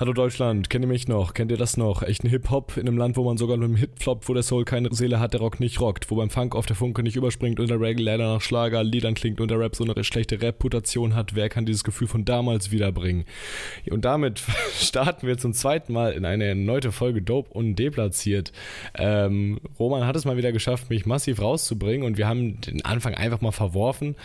Hallo Deutschland, kennt ihr mich noch? Kennt ihr das noch? Echten Hip-Hop in einem Land, wo man sogar mit einem Hit floppt, wo der Soul keine Seele hat, der Rock nicht rockt, wo beim Funk auf der Funke nicht überspringt und der Reggae leider nach Schlager Liedern klingt und der Rap so eine schlechte Reputation hat. Wer kann dieses Gefühl von damals wiederbringen? Und damit starten wir zum zweiten Mal in eine erneute Folge Dope und deplatziert. Ähm, Roman hat es mal wieder geschafft, mich massiv rauszubringen und wir haben den Anfang einfach mal verworfen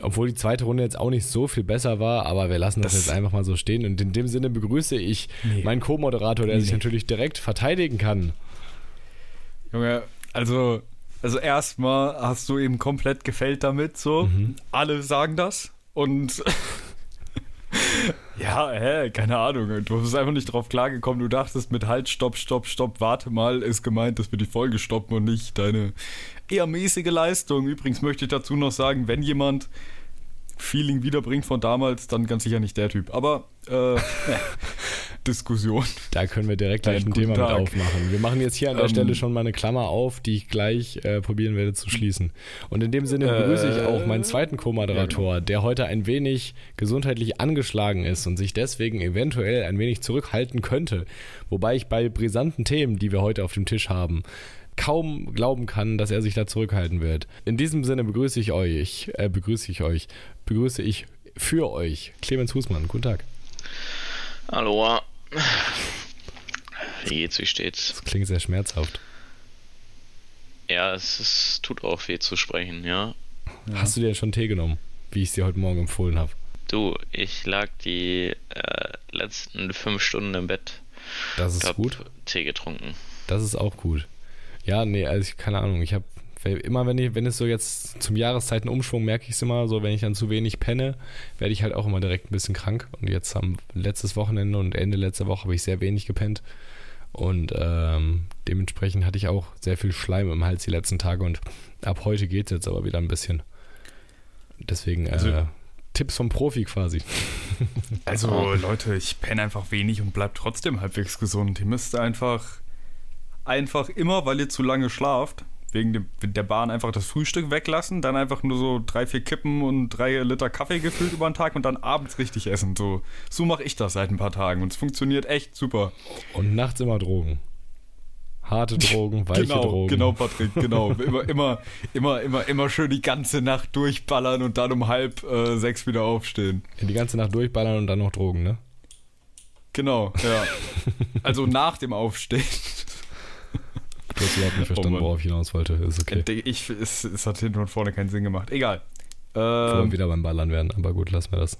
obwohl die zweite Runde jetzt auch nicht so viel besser war, aber wir lassen das, das jetzt einfach mal so stehen. Und in dem Sinne begrüße ich nee. meinen Co-Moderator, der nee, sich nee. natürlich direkt verteidigen kann. Junge, also, also erstmal hast du eben komplett gefällt damit, so. Mhm. Alle sagen das. Und ja, hä, keine Ahnung. Du bist einfach nicht drauf klargekommen. Du dachtest mit Halt, Stopp, Stopp, Stopp, warte mal, ist gemeint, dass wir die Folge stoppen und nicht deine eher mäßige Leistung. Übrigens möchte ich dazu noch sagen, wenn jemand Feeling wiederbringt von damals, dann ganz sicher nicht der Typ. Aber äh, Diskussion. Da können wir direkt gleich ein Thema Tag. mit aufmachen. Wir machen jetzt hier an der ähm, Stelle schon mal eine Klammer auf, die ich gleich äh, probieren werde zu schließen. Und in dem Sinne begrüße ich auch meinen zweiten Co-Moderator, ja, genau. der heute ein wenig gesundheitlich angeschlagen ist und sich deswegen eventuell ein wenig zurückhalten könnte. Wobei ich bei brisanten Themen, die wir heute auf dem Tisch haben, kaum glauben kann, dass er sich da zurückhalten wird. In diesem Sinne begrüße ich euch, äh, begrüße ich euch, begrüße ich für euch Clemens Husmann. Guten Tag. Hallo. Wie geht's, wie steht's? Das klingt sehr schmerzhaft. Ja, es, es tut auch weh zu sprechen, ja. Hast du dir schon Tee genommen, wie ich es dir heute Morgen empfohlen habe? Du, ich lag die äh, letzten fünf Stunden im Bett. Das ist gut. Tee getrunken. Das ist auch gut. Ja, nee, also ich, keine Ahnung, ich habe immer wenn ich, wenn es so jetzt zum Jahreszeitenumschwung merke ich es immer so, wenn ich dann zu wenig penne, werde ich halt auch immer direkt ein bisschen krank. Und jetzt am letztes Wochenende und Ende letzter Woche habe ich sehr wenig gepennt. Und ähm, dementsprechend hatte ich auch sehr viel Schleim im Hals die letzten Tage und ab heute geht es jetzt aber wieder ein bisschen. Deswegen also, äh, Tipps vom Profi quasi. Also Leute, ich penne einfach wenig und bleib trotzdem halbwegs gesund. Ihr müsst einfach einfach immer, weil ihr zu lange schlaft, wegen dem, der Bahn einfach das Frühstück weglassen, dann einfach nur so drei, vier Kippen und drei Liter Kaffee gefüllt über den Tag und dann abends richtig essen. So, so mache ich das seit ein paar Tagen und es funktioniert echt super. Und nachts immer Drogen. Harte Drogen, weiche genau, Drogen. Genau, Patrick, genau. immer, immer, immer, immer, immer schön die ganze Nacht durchballern und dann um halb äh, sechs wieder aufstehen. Die ganze Nacht durchballern und dann noch Drogen, ne? Genau, ja. also nach dem Aufstehen. Du hast überhaupt nicht verstanden, oh worauf ich hinaus wollte. Ist okay. Ich, es, es hat hinten und vorne keinen Sinn gemacht. Egal. Ähm, Wollen wieder beim Ballern werden, aber gut, lassen wir das.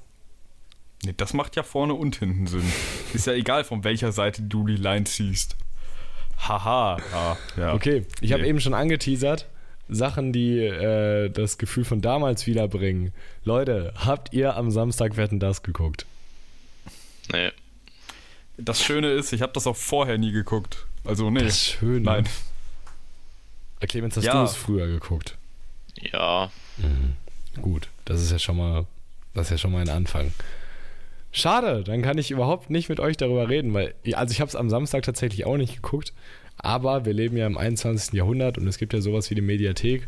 Nee, das macht ja vorne und hinten Sinn. Ist ja egal, von welcher Seite du die Line ziehst. Haha. Ah, ja. Okay, ich nee. habe eben schon angeteasert. Sachen, die äh, das Gefühl von damals wiederbringen. Leute, habt ihr am Samstag Wetten das geguckt? Nee. Das Schöne ist, ich habe das auch vorher nie geguckt. Also nee. Das ist schön. Nein. Clemens, hast ja. du es früher geguckt? Ja. Mhm. Gut, das ist ja schon mal, das ist ja schon mal ein Anfang. Schade, dann kann ich überhaupt nicht mit euch darüber reden, weil, also ich habe es am Samstag tatsächlich auch nicht geguckt, aber wir leben ja im 21. Jahrhundert und es gibt ja sowas wie die Mediathek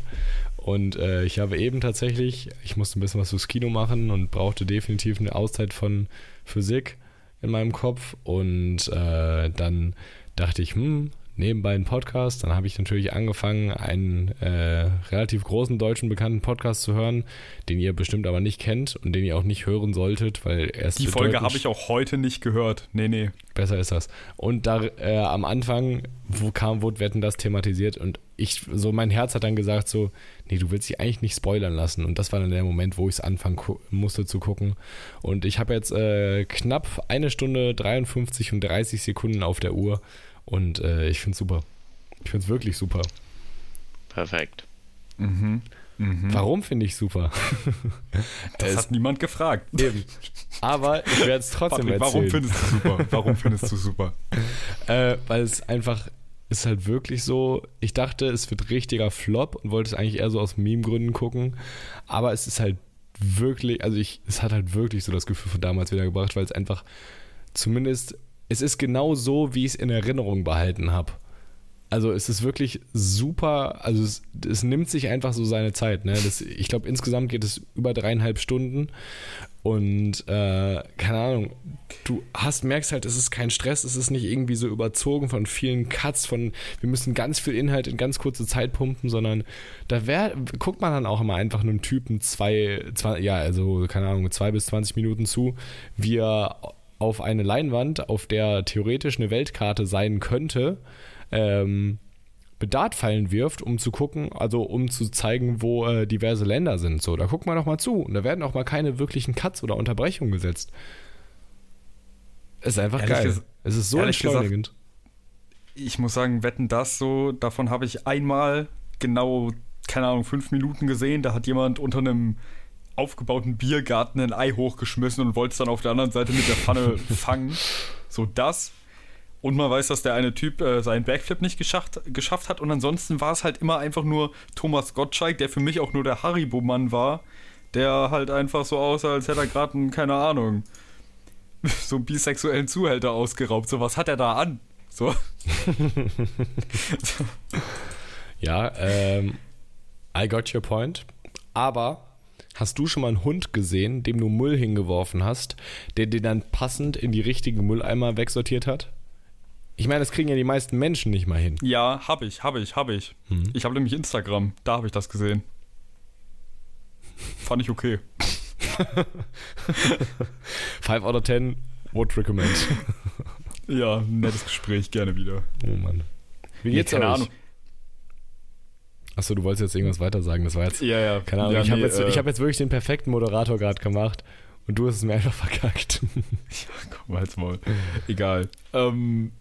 und äh, ich habe eben tatsächlich, ich musste ein bisschen was fürs Kino machen und brauchte definitiv eine Auszeit von Physik in meinem Kopf und äh, dann dachte ich, hm, nebenbei einen Podcast. Dann habe ich natürlich angefangen, einen äh, relativ großen deutschen bekannten Podcast zu hören, den ihr bestimmt aber nicht kennt und den ihr auch nicht hören solltet, weil erst. Die Folge habe ich auch heute nicht gehört. Nee, nee. Besser ist das. Und da äh, am Anfang, wo kam, wurde Wetten das thematisiert und ich, so mein Herz hat dann gesagt, so, nee, du willst dich eigentlich nicht spoilern lassen. Und das war dann der Moment, wo ich es anfangen musste zu gucken. Und ich habe jetzt äh, knapp eine Stunde 53 und 30 Sekunden auf der Uhr und äh, ich finde es super. Ich finde es wirklich super. Perfekt. Mhm. Mhm. Warum finde ich super? das es, hat niemand gefragt. Eben. Aber ich werde es trotzdem Patrick, erzählen. Warum findest du super? Warum findest du super? äh, weil es einfach ist halt wirklich so, ich dachte, es wird richtiger Flop und wollte es eigentlich eher so aus Meme-Gründen gucken. Aber es ist halt wirklich, also ich, es hat halt wirklich so das Gefühl von damals wiedergebracht, weil es einfach zumindest es ist genau so, wie ich es in Erinnerung behalten habe. Also es ist wirklich super, also es, es nimmt sich einfach so seine Zeit. Ne? Das, ich glaube, insgesamt geht es über dreieinhalb Stunden. Und äh, keine Ahnung, du hast, merkst halt, es ist kein Stress, es ist nicht irgendwie so überzogen von vielen Cuts, von wir müssen ganz viel Inhalt in ganz kurze Zeit pumpen, sondern da wär, guckt man dann auch immer einfach einem Typen zwei, zwei, ja, also keine Ahnung, zwei bis 20 Minuten zu, wie er auf eine Leinwand, auf der theoretisch eine Weltkarte sein könnte, ähm, Bedartpfeilen wirft, um zu gucken, also um zu zeigen, wo äh, diverse Länder sind. So, da guckt man doch mal zu. Und da werden auch mal keine wirklichen Cuts oder Unterbrechungen gesetzt. Ist einfach Ehrlich geil. Es ist so entschleunigend. Ich muss sagen, wetten das so, davon habe ich einmal genau, keine Ahnung, fünf Minuten gesehen. Da hat jemand unter einem aufgebauten Biergarten ein Ei hochgeschmissen und wollte es dann auf der anderen Seite mit der Pfanne fangen. So das. Und man weiß, dass der eine Typ äh, seinen Backflip nicht geschafft, geschafft hat. Und ansonsten war es halt immer einfach nur Thomas Gottschalk, der für mich auch nur der Haribo-Mann war, der halt einfach so aussah, als hätte er gerade einen, keine Ahnung, so einen bisexuellen Zuhälter ausgeraubt. So, was hat er da an? So. Ja, ähm, I got your point. Aber hast du schon mal einen Hund gesehen, dem du Müll hingeworfen hast, der den dann passend in die richtigen Mülleimer wegsortiert hat? Ich meine, das kriegen ja die meisten Menschen nicht mal hin. Ja, hab ich, hab ich, hab ich. Hm. Ich habe nämlich Instagram, da habe ich das gesehen. Fand ich okay. Five out of ten would recommend. Ja, nettes Gespräch, gerne wieder. Oh Mann. Wie Nee, geht's keine euch? Ahnung. Achso, du wolltest jetzt irgendwas weiter sagen. Das war jetzt. Ja, ja. Keine Ahnung. Ja, ich habe nee, jetzt, äh, ich hab jetzt wirklich den perfekten Moderator gerade gemacht und du hast es mir einfach verkackt. Komm, halt's Maul. Egal. Ähm,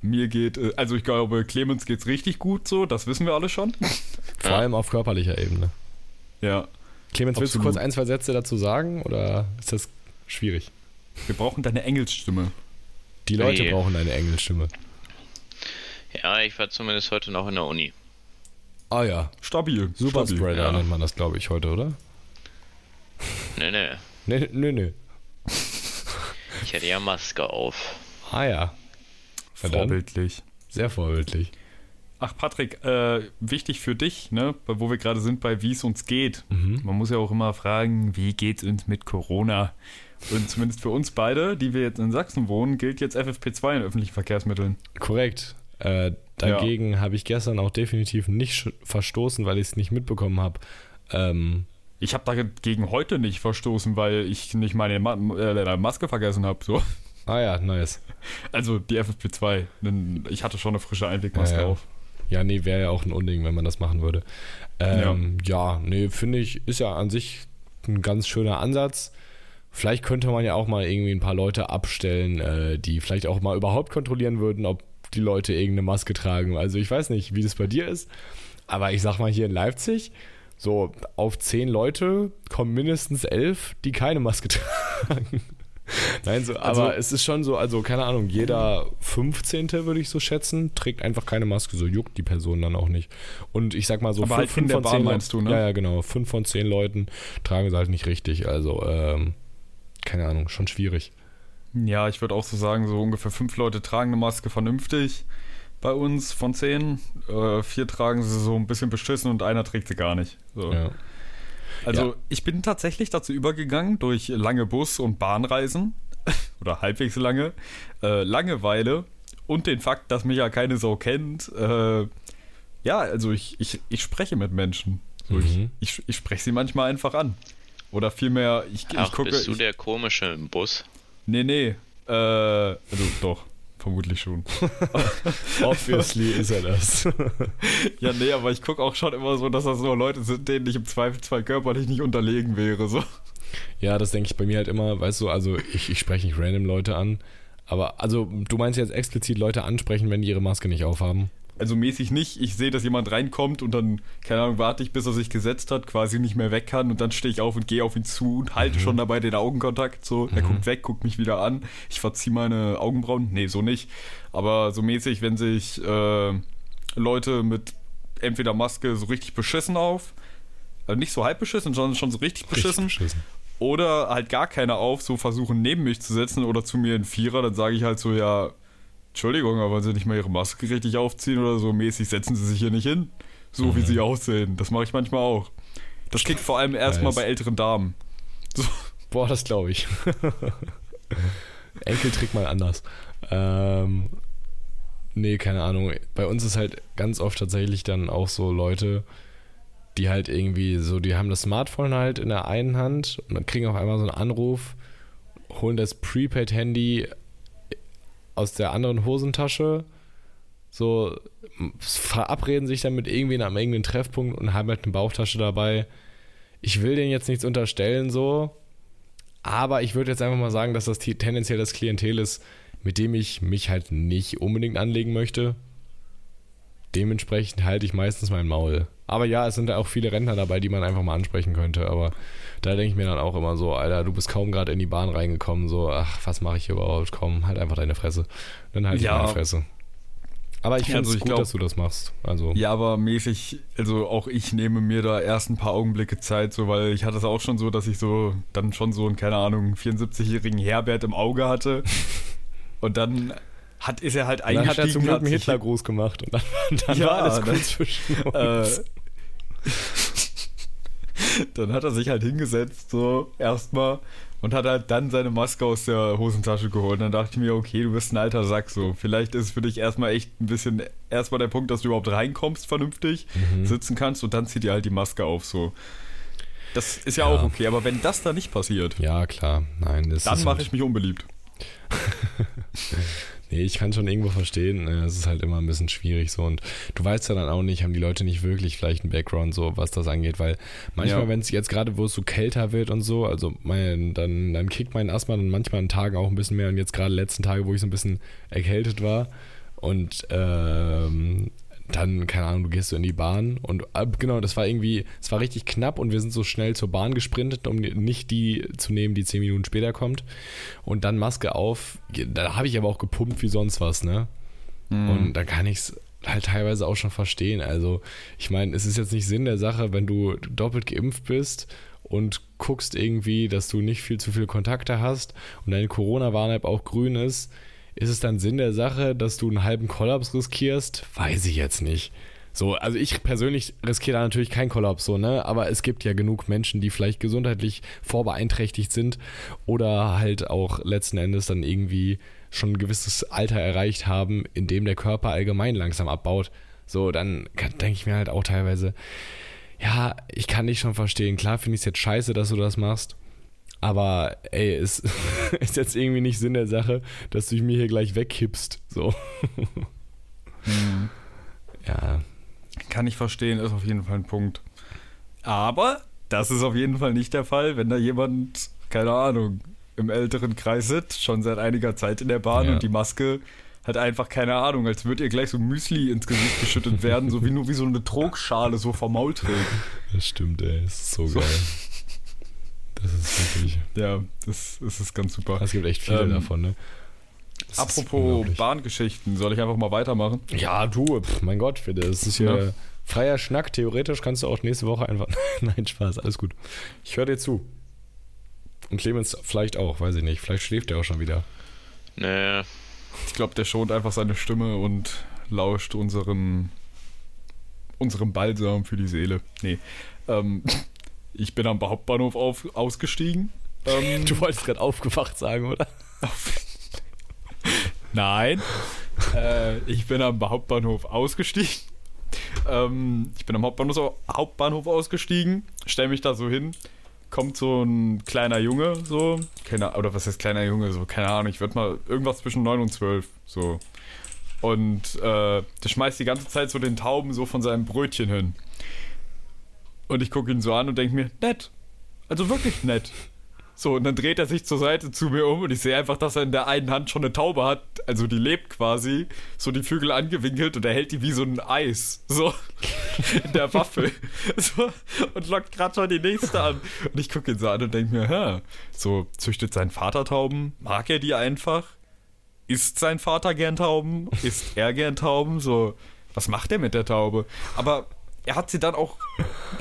mir geht, äh, also ich glaube, Clemens geht's richtig gut so, das wissen wir alle schon. Vor Ja. allem auf körperlicher Ebene. Ja. Clemens, willst du kurz ein, zwei Sätze dazu sagen oder ist das schwierig? Wir brauchen deine Engelsstimme. Die Leute Nee. brauchen eine Engelsstimme. Ja, ich war zumindest heute noch in der Uni. Ah ja. Stabil. Super stabil. Spreader ja. nennt man das, glaube ich, heute, oder? Nee, nee. Nee, nee, nee. Ich hatte ja Maske auf. Ah ja. Dann. Vorbildlich. Sehr vorbildlich. Ach, Patrick, äh, wichtig für dich, ne, bei- wo wir gerade sind, bei wie es uns geht. Mhm. Man muss ja auch immer fragen, wie geht's uns mit Corona? Und zumindest für uns beide, die wir jetzt in Sachsen wohnen, gilt jetzt FFP2 in öffentlichen Verkehrsmitteln. Korrekt. Äh, dagegen habe ich gestern auch definitiv nicht verstoßen, weil ich es nicht mitbekommen habe. Ähm, Ich habe dagegen heute nicht verstoßen, weil ich nicht meine Ma äh, Maske vergessen habe. So. ah ja, nice. Also die FFP2. Denn ich hatte schon eine frische Einwegmaske Ja, ja. auf. Ja, nee, wäre ja auch ein Unding, wenn man das machen würde. Ähm, ja. nee, finde ich, ist ja an sich ein ganz schöner Ansatz. Vielleicht könnte man ja auch mal irgendwie ein paar Leute abstellen, äh, die vielleicht auch mal überhaupt kontrollieren würden, ob die Leute irgendeine Maske tragen. Also ich weiß nicht, wie das bei dir ist, aber ich sag mal hier in Leipzig, so auf zehn Leute kommen mindestens elf, die keine Maske tragen. Nein, so, Also- aber es ist schon so, also keine Ahnung, jeder 15. würde ich so schätzen, trägt einfach keine Maske, so juckt die Person dann auch nicht. Und ich sag mal so, Aber fünf, halt der von Bahn zehn meinst du, ne? Ja, ja, genau. Fünf von zehn Leuten tragen sie halt nicht richtig. Also, ähm, keine Ahnung, schon schwierig. Ja, ich würde auch so sagen, so ungefähr fünf Leute tragen eine Maske vernünftig bei uns von zehn. Äh, vier tragen sie so ein bisschen beschissen und einer trägt sie gar nicht. So. Ja. Also Ja. ich bin tatsächlich dazu übergegangen, durch lange Bus- und Bahnreisen oder halbwegs lange, äh, Langeweile und den Fakt, dass mich ja keine Sau kennt. Äh, ja, also ich, ich, ich spreche mit Menschen. So, Mhm. ich, ich, ich spreche sie manchmal einfach an. Oder vielmehr, ich, ich Ach, gucke. bist du ich, der Komische im Bus? Nee, nee. Äh, also doch, vermutlich schon. Obviously ist er das. Ja, nee, aber ich gucke auch schon immer so, dass das so Leute sind, denen ich im Zweifelsfall körperlich nicht unterlegen wäre. So. ja, das denke ich bei mir halt immer, weißt du, also ich, ich spreche nicht random Leute an. Aber, also, du meinst jetzt explizit Leute ansprechen, wenn die ihre Maske nicht aufhaben? Also mäßig nicht. Ich sehe, dass jemand reinkommt und dann, keine Ahnung, warte ich, bis er sich gesetzt hat, quasi nicht mehr weg kann und dann stehe ich auf und gehe auf ihn zu und halte schon dabei den Augenkontakt. So, er Mhm. guckt weg, guckt mich wieder an. Ich verziehe meine Augenbrauen. Nee, so nicht. Aber so mäßig, wenn sich äh, Leute mit entweder Maske so richtig beschissen auf, also nicht so halb beschissen, sondern schon so richtig beschissen, Richtig beschissen. oder halt gar keine auf, so versuchen neben mich zu setzen oder zu mir in Vierer, dann sage ich halt so, ja, Entschuldigung, aber wenn sie nicht mal ihre Maske richtig aufziehen oder so mäßig, setzen sie sich hier nicht hin. So mhm. wie sie aussehen. Das mache ich manchmal auch. Das kickt vor allem erstmal bei älteren Damen. So. Boah, das glaube ich. Enkeltrick mal anders. Ähm, nee, keine Ahnung. Bei uns ist halt ganz oft tatsächlich dann auch so Leute, die halt irgendwie so, die haben das Smartphone halt in der einen Hand und dann kriegen auf einmal so einen Anruf, holen das Prepaid-Handy aus der anderen Hosentasche, so verabreden sich dann mit irgendwen am irgendeinen Treffpunkt und haben halt eine Bauchtasche dabei. Ich will denen jetzt nichts unterstellen, so, aber ich würde jetzt einfach mal sagen, dass das tendenziell das Klientel ist, mit dem ich mich halt nicht unbedingt anlegen möchte. Dementsprechend halte ich meistens mein Maul. Aber ja, es sind auch viele Rentner dabei, die man einfach mal ansprechen könnte. Aber da denke ich mir dann auch immer so, Alter, du bist kaum gerade in die Bahn reingekommen. So, ach, was mache ich hier überhaupt? Komm, halt einfach deine Fresse. Dann halt ja. ich meine Fresse. Aber ich finde es also gut, glaub, dass du das machst. Also. Ja, aber mäßig, also auch ich nehme mir da erst ein paar Augenblicke Zeit, so, weil ich hatte es auch schon so, dass ich so dann schon so einen, keine Ahnung, 74-jährigen Herbert im Auge hatte. und dann hat, ist er halt eingestiegen. Dann hat er zum Glück Hitler groß gemacht und dann, dann ja, war alles gut zwischen uns. Äh, dann hat er sich halt hingesetzt, so erstmal und hat halt dann seine Maske aus der Hosentasche geholt. Und dann dachte ich mir, okay, du bist ein alter Sack so. Vielleicht ist es für dich erstmal echt ein bisschen erstmal der Punkt, dass du überhaupt reinkommst, vernünftig mhm. sitzen kannst und dann zieht dir halt die Maske auf so. Das ist ja, ja, auch okay, aber wenn das da nicht passiert, ja klar, nein, das dann mache halt ich mich unbeliebt. Nee, ich kann schon irgendwo verstehen. Äh, es ist halt immer ein bisschen schwierig so. Und du weißt ja dann auch nicht, haben die Leute nicht wirklich vielleicht einen Background, so was das angeht, weil manchmal, ja. wenn es jetzt gerade, wo es so kälter wird und so, also mein, dann, dann kickt mein Asthma dann manchmal an Tagen auch ein bisschen mehr und jetzt gerade letzten Tage, wo ich so ein bisschen erkältet war und ähm, dann, keine Ahnung, du gehst so in die Bahn und äh, genau, das war irgendwie, es war richtig knapp und wir sind so schnell zur Bahn gesprintet, um nicht die zu nehmen, die zehn Minuten später kommt. Und dann Maske auf, da habe ich aber auch gepumpt wie sonst was, ne? Mhm. Und da kann ich es halt teilweise auch schon verstehen. Also, ich meine, es ist jetzt nicht Sinn der Sache, wenn du doppelt geimpft bist und guckst irgendwie, dass du nicht viel zu viele Kontakte hast und deine Corona-Warn-App auch grün ist, ist es dann Sinn der Sache, dass du einen halben Kollaps riskierst? Weiß ich jetzt nicht. So, also ich persönlich riskiere da natürlich keinen Kollaps, so, ne? Aber es gibt ja genug Menschen, die vielleicht gesundheitlich vorbeeinträchtigt sind oder halt auch letzten Endes dann irgendwie schon ein gewisses Alter erreicht haben, in dem der Körper allgemein langsam abbaut. So, dann denke ich mir halt auch teilweise, ja, ich kann dich schon verstehen. Klar finde ich es jetzt scheiße, dass du das machst. Aber ey, es ist jetzt irgendwie nicht Sinn der Sache, dass du mir hier gleich wegkippst. So. Mhm. Ja. Kann ich verstehen, ist auf jeden Fall ein Punkt. Aber das ist auf jeden Fall nicht der Fall, wenn da jemand, keine Ahnung, im älteren Kreis sitzt, schon seit einiger Zeit in der Bahn ja. und die Maske hat einfach keine Ahnung, als würde ihr gleich so Müsli ins Gesicht geschüttet werden, so wie nur wie so eine Trogschale so vom Maul trägt. Das stimmt, ey, das ist so, so. geil. Das ist wirklich. Ja, das, das ist ganz super. Es gibt echt viele ähm, davon, ne? Das apropos Bahngeschichten, soll ich einfach mal weitermachen? Ja, du, pf, mein Gott, bitte. Das ist hier ja. freier Schnack. Theoretisch kannst du auch nächste Woche einfach. Nein, Spaß, alles gut. Ich höre dir zu. Und Clemens vielleicht auch, weiß ich nicht. Vielleicht schläft er auch schon wieder. Nee. Ich glaube, der schont einfach seine Stimme und lauscht unseren, unserem Balsam für die Seele. Nee. Ähm, ich bin am Hauptbahnhof auf, ausgestiegen. Ähm, du wolltest gerade aufgewacht sagen, oder? Nein. äh, ich bin am Hauptbahnhof ausgestiegen. Ähm, ich bin am Hauptbahnhof, Hauptbahnhof ausgestiegen, stell mich da so hin, kommt so ein kleiner Junge, so, keine, oder was heißt kleiner Junge, so, keine Ahnung, ich würde mal irgendwas zwischen 9 und 12, so. Und äh, der schmeißt die ganze Zeit so den Tauben so von seinem Brötchen hin. Und ich gucke ihn so an und denke mir, nett. Also wirklich nett. So, und dann dreht er sich zur Seite zu mir um und ich sehe einfach, dass er in der einen Hand schon eine Taube hat. Also die lebt quasi, so die Flügel angewinkelt und er hält die wie so ein Eis. So, in der Waffel. So, und lockt gerade schon die nächste an. Und ich gucke ihn so an und denke mir, hä, so züchtet sein Vater Tauben? Mag er die einfach? Isst sein Vater gern Tauben? Isst er gern Tauben? So, was macht er mit der Taube? Aber er hat sie dann auch,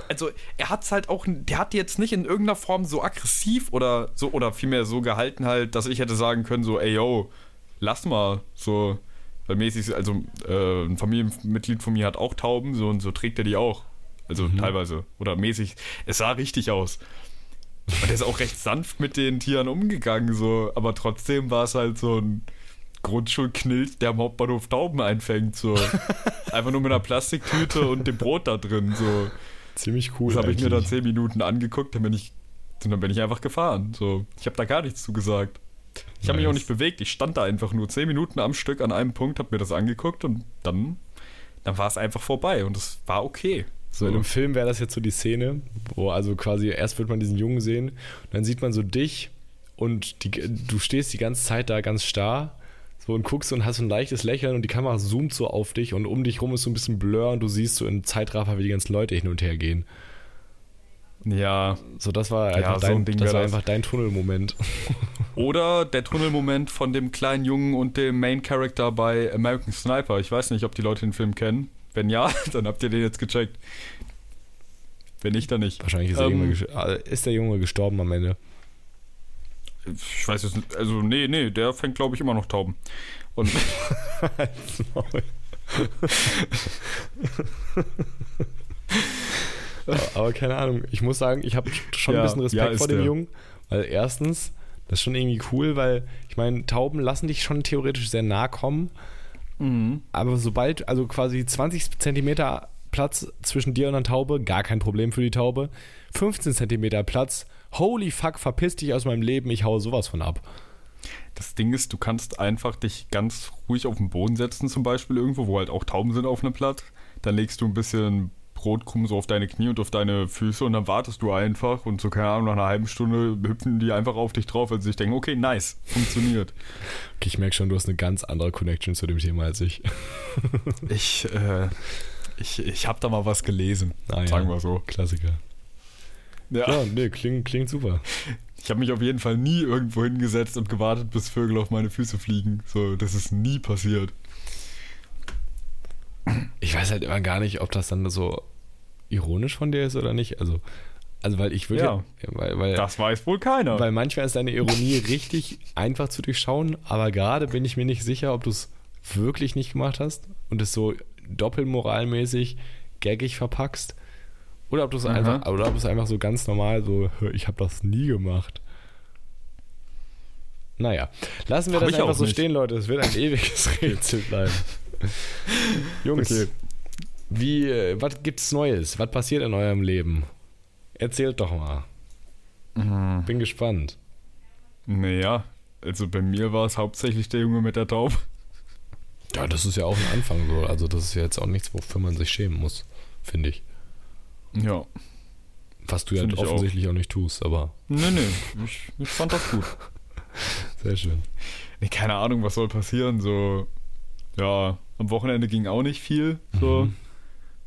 also er hat es halt auch, der hat die jetzt nicht in irgendeiner Form so aggressiv oder so, oder vielmehr so gehalten halt, dass ich hätte sagen können, so, ey yo, lass mal, so, Weil mäßig, also äh, ein Familienmitglied von mir hat auch Tauben, so und so trägt er die auch. Also Mhm. teilweise. Oder mäßig. Es sah richtig aus. Und der ist auch recht sanft mit den Tieren umgegangen, so. Aber trotzdem war es halt so ein Grundschulknilch, der am Hauptbahnhof Tauben einfängt, so. Einfach nur mit einer Plastiktüte und dem Brot da drin, so. Ziemlich cool. Das habe ich mir dann eigentlich. zehn Minuten angeguckt, dann bin ich, dann bin ich einfach gefahren. So, ich habe da gar nichts zu gesagt. Ich habe mich auch Nice. nicht bewegt. Ich stand da einfach nur zehn Minuten am Stück an einem Punkt, habe mir das angeguckt und dann, dann war es einfach vorbei und es war okay. So in einem Film wäre das jetzt so die Szene, wo also quasi erst wird man diesen Jungen sehen, dann sieht man so dich und die, du stehst die ganze Zeit da ganz starr so und guckst und hast ein leichtes Lächeln und die Kamera zoomt so auf dich und um dich rum ist so ein bisschen Blur und du siehst so in Zeitraffer, wie die ganzen Leute hin und her gehen. Ja. So, das war Ja, einfach, so dein, ein Ding das war einfach dein Tunnelmoment. Oder der Tunnelmoment von dem kleinen Jungen und dem Main Character bei American Sniper. Ich weiß nicht, ob die Leute den Film kennen. Wenn ja, dann habt ihr den jetzt gecheckt. Wenn nicht, dann nicht. Wahrscheinlich ist, der Ähm, Junge, ges- äh, ist der Junge gestorben am Ende. Ich weiß jetzt nicht, also nee, nee, der fängt glaube ich immer noch Tauben. Und Aber keine Ahnung, ich muss sagen, ich habe schon Ja, ein bisschen ja, Respekt ist vor dem der. Jungen, weil erstens, das ist schon irgendwie cool, weil ich meine, Tauben lassen dich schon theoretisch sehr nah kommen, aber sobald, also quasi 20 Zentimeter Platz zwischen dir und einer Taube, gar kein Problem für die Taube. 15 Zentimeter Platz, holy fuck, verpiss dich aus meinem Leben, ich haue sowas von ab. Das Ding ist, du kannst einfach dich ganz ruhig auf den Boden setzen, zum Beispiel irgendwo, wo halt auch Tauben sind auf einem Platz. Dann legst du ein bisschen Brotkrumm so auf deine Knie und auf deine Füße und dann wartest du einfach und so, keine Ahnung, nach einer halben Stunde hüpfen die einfach auf dich drauf, weil sie sich denken, okay, nice, funktioniert. Okay, ich merke schon, du hast eine ganz andere Connection zu dem Thema als ich. ich, äh, ich, ich habe da mal was gelesen, Ah, ja. sagen wir so. Klassiker. Ja. Ja, nee, klingt, klingt super. Ich habe mich auf jeden Fall nie irgendwo hingesetzt und gewartet, bis Vögel auf meine Füße fliegen. So, das ist nie passiert. Ich weiß halt immer gar nicht, ob das dann so ironisch von dir ist oder nicht. Also, also weil ich würde Ja. ja, weil, weil, Das weiß wohl keiner. weil manchmal ist deine Ironie richtig einfach zu durchschauen, aber gerade bin ich mir nicht sicher, ob du es wirklich nicht gemacht hast und es so doppelmoralmäßig gaggig verpackst. Oder ob du es einfach, oder ob es einfach so ganz normal so, ich habe das nie gemacht. Naja, lassen wir Hab das einfach auch so nicht. stehen, Leute. Es wird ein ewiges Rätsel bleiben. Jungs, Okay. wie, äh, was gibt's Neues? Was passiert in eurem Leben? Erzählt doch mal. Mhm. Bin gespannt. Naja, also bei mir war es hauptsächlich der Junge mit der Taube. Ja, das ist ja auch ein Anfang so. Also das ist ja jetzt auch nichts, wofür man sich schämen muss, finde ich. Ja. Was du ja ich offensichtlich auch. nicht tust, aber Nee, nee, ich, ich fand das gut. sehr schön. Nee, keine Ahnung, was soll passieren. So, ja, am Wochenende ging auch nicht viel. So, Mhm.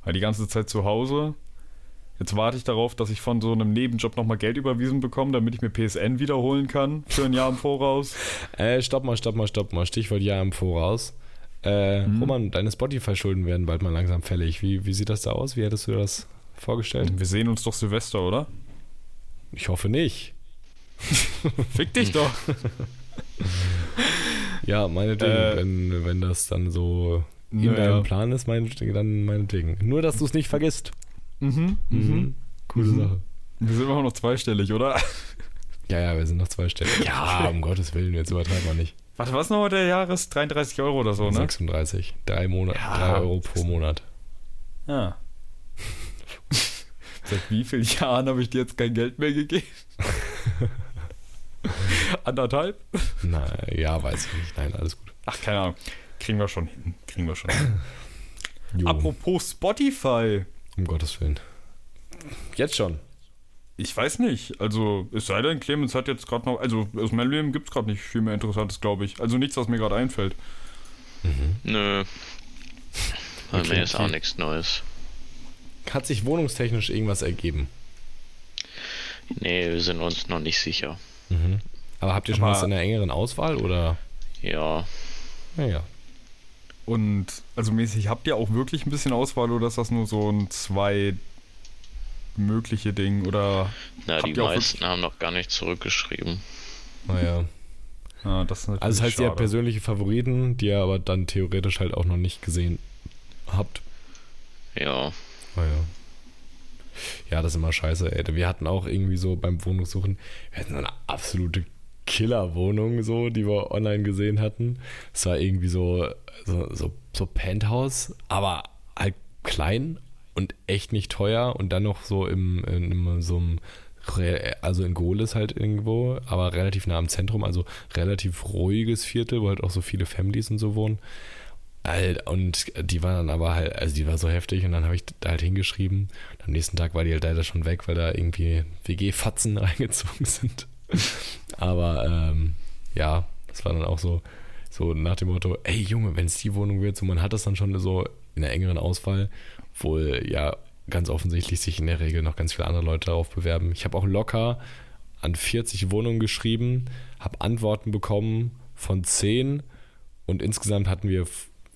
war die ganze Zeit zu Hause. Jetzt warte ich darauf, dass ich von so einem Nebenjob nochmal Geld überwiesen bekomme, damit ich mir PSN wiederholen kann für ein Jahr im Voraus. Äh, stopp mal, stopp mal, stopp mal. Stichwort Jahr im Voraus. Äh, Mhm. Roman, deine Spotify-Schulden werden bald mal langsam fällig. Wie, wie sieht das da aus? Wie hättest du das vorgestellt? Wir sehen uns doch Silvester, oder? Ich hoffe nicht. Fick dich doch. Ja, meinetwegen, Äh, wenn, wenn das dann so in Naja. deinem Plan ist, meinetwegen, dann meinetwegen. Nur, dass du es nicht vergisst. Mhm, Mhm. Coole Mhm. Sache. Wir sind immer noch zweistellig, oder? Ja, ja, wir sind noch zwei Stellen. Ja, um Gottes Willen, jetzt übertreiben wir nicht. Warte, was noch der Jahres? 33 Euro oder so, ne? 36. Drei, Monat, Ja. drei Euro pro Monat. Ja. Seit wie vielen Jahren habe ich dir jetzt kein Geld mehr gegeben? Anderthalb? Na, ja, weiß ich nicht. Nein, alles gut. Ach, keine Ahnung. Kriegen wir schon hin. Kriegen wir schon hin. Apropos Spotify. um Gottes Willen. Jetzt schon. Ich weiß nicht. Also, es sei denn, Clemens hat jetzt gerade noch. Also, aus meinem Leben gibt es gerade nicht viel mehr Interessantes, glaube ich. Also, nichts, was mir gerade einfällt. Nö. Bei mir ist auch nichts Neues. Hat sich wohnungstechnisch irgendwas ergeben? Nee, wir sind uns noch nicht sicher. Mhm. Aber habt ihr schon Aber- was in der engeren Auswahl oder? Ja, Naja. Und, also mäßig, habt ihr auch wirklich ein bisschen Auswahl oder ist das nur so ein zwei mögliche Ding? Oder na, Habt die meisten haben noch gar nicht zurückgeschrieben. Naja. Ja, das Also das heißt, ihr habt persönliche Favoriten, die ihr aber dann theoretisch halt auch noch nicht gesehen habt. Ja. Oh ja. Ja, das ist immer scheiße, ey. Wir hatten auch irgendwie so beim Wohnungssuchen, wir hatten so eine absolute Killerwohnung, so, die wir online gesehen hatten. Es war irgendwie so, so, so, so Penthouse, aber halt klein und echt nicht teuer und dann noch so im, in so einem, also in Gohlis halt irgendwo, aber relativ nah am Zentrum, also relativ ruhiges Viertel, wo halt auch so viele Families und so wohnen. Halt, und die war dann aber halt, also die war so heftig und dann habe ich da halt hingeschrieben. Und am nächsten Tag war die halt leider schon weg, weil da irgendwie WG-Fatzen reingezogen sind. aber ähm, ja, das war dann auch so, so nach dem Motto, ey Junge, wenn es die Wohnung wird, so man hat das dann schon so in der engeren Auswahl, wohl ja ganz offensichtlich sich in der Regel noch ganz viele andere Leute darauf bewerben. Ich habe auch locker an 40 Wohnungen geschrieben, habe Antworten bekommen von 10 und insgesamt hatten wir,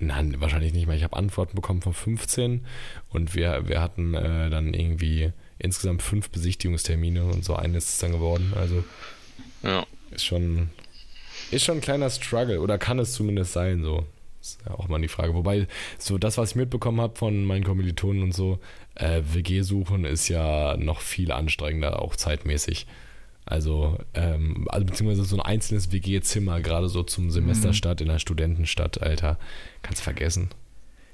nein, wahrscheinlich nicht mehr, ich habe Antworten bekommen von 15 und wir, wir hatten äh, dann irgendwie insgesamt fünf Besichtigungstermine und so eine ist es dann geworden. Also Ja. ist schon, ist schon ein kleiner Struggle oder kann es zumindest sein, so. Ist ja auch mal die Frage. Wobei, so das, was ich mitbekommen habe von meinen Kommilitonen und so, äh, WG-Suchen ist ja noch viel anstrengender, auch zeitmäßig. Also, ähm, also beziehungsweise so ein einzelnes WG-Zimmer, gerade so zum Semesterstart in einer Studentenstadt, Alter, kannst vergessen.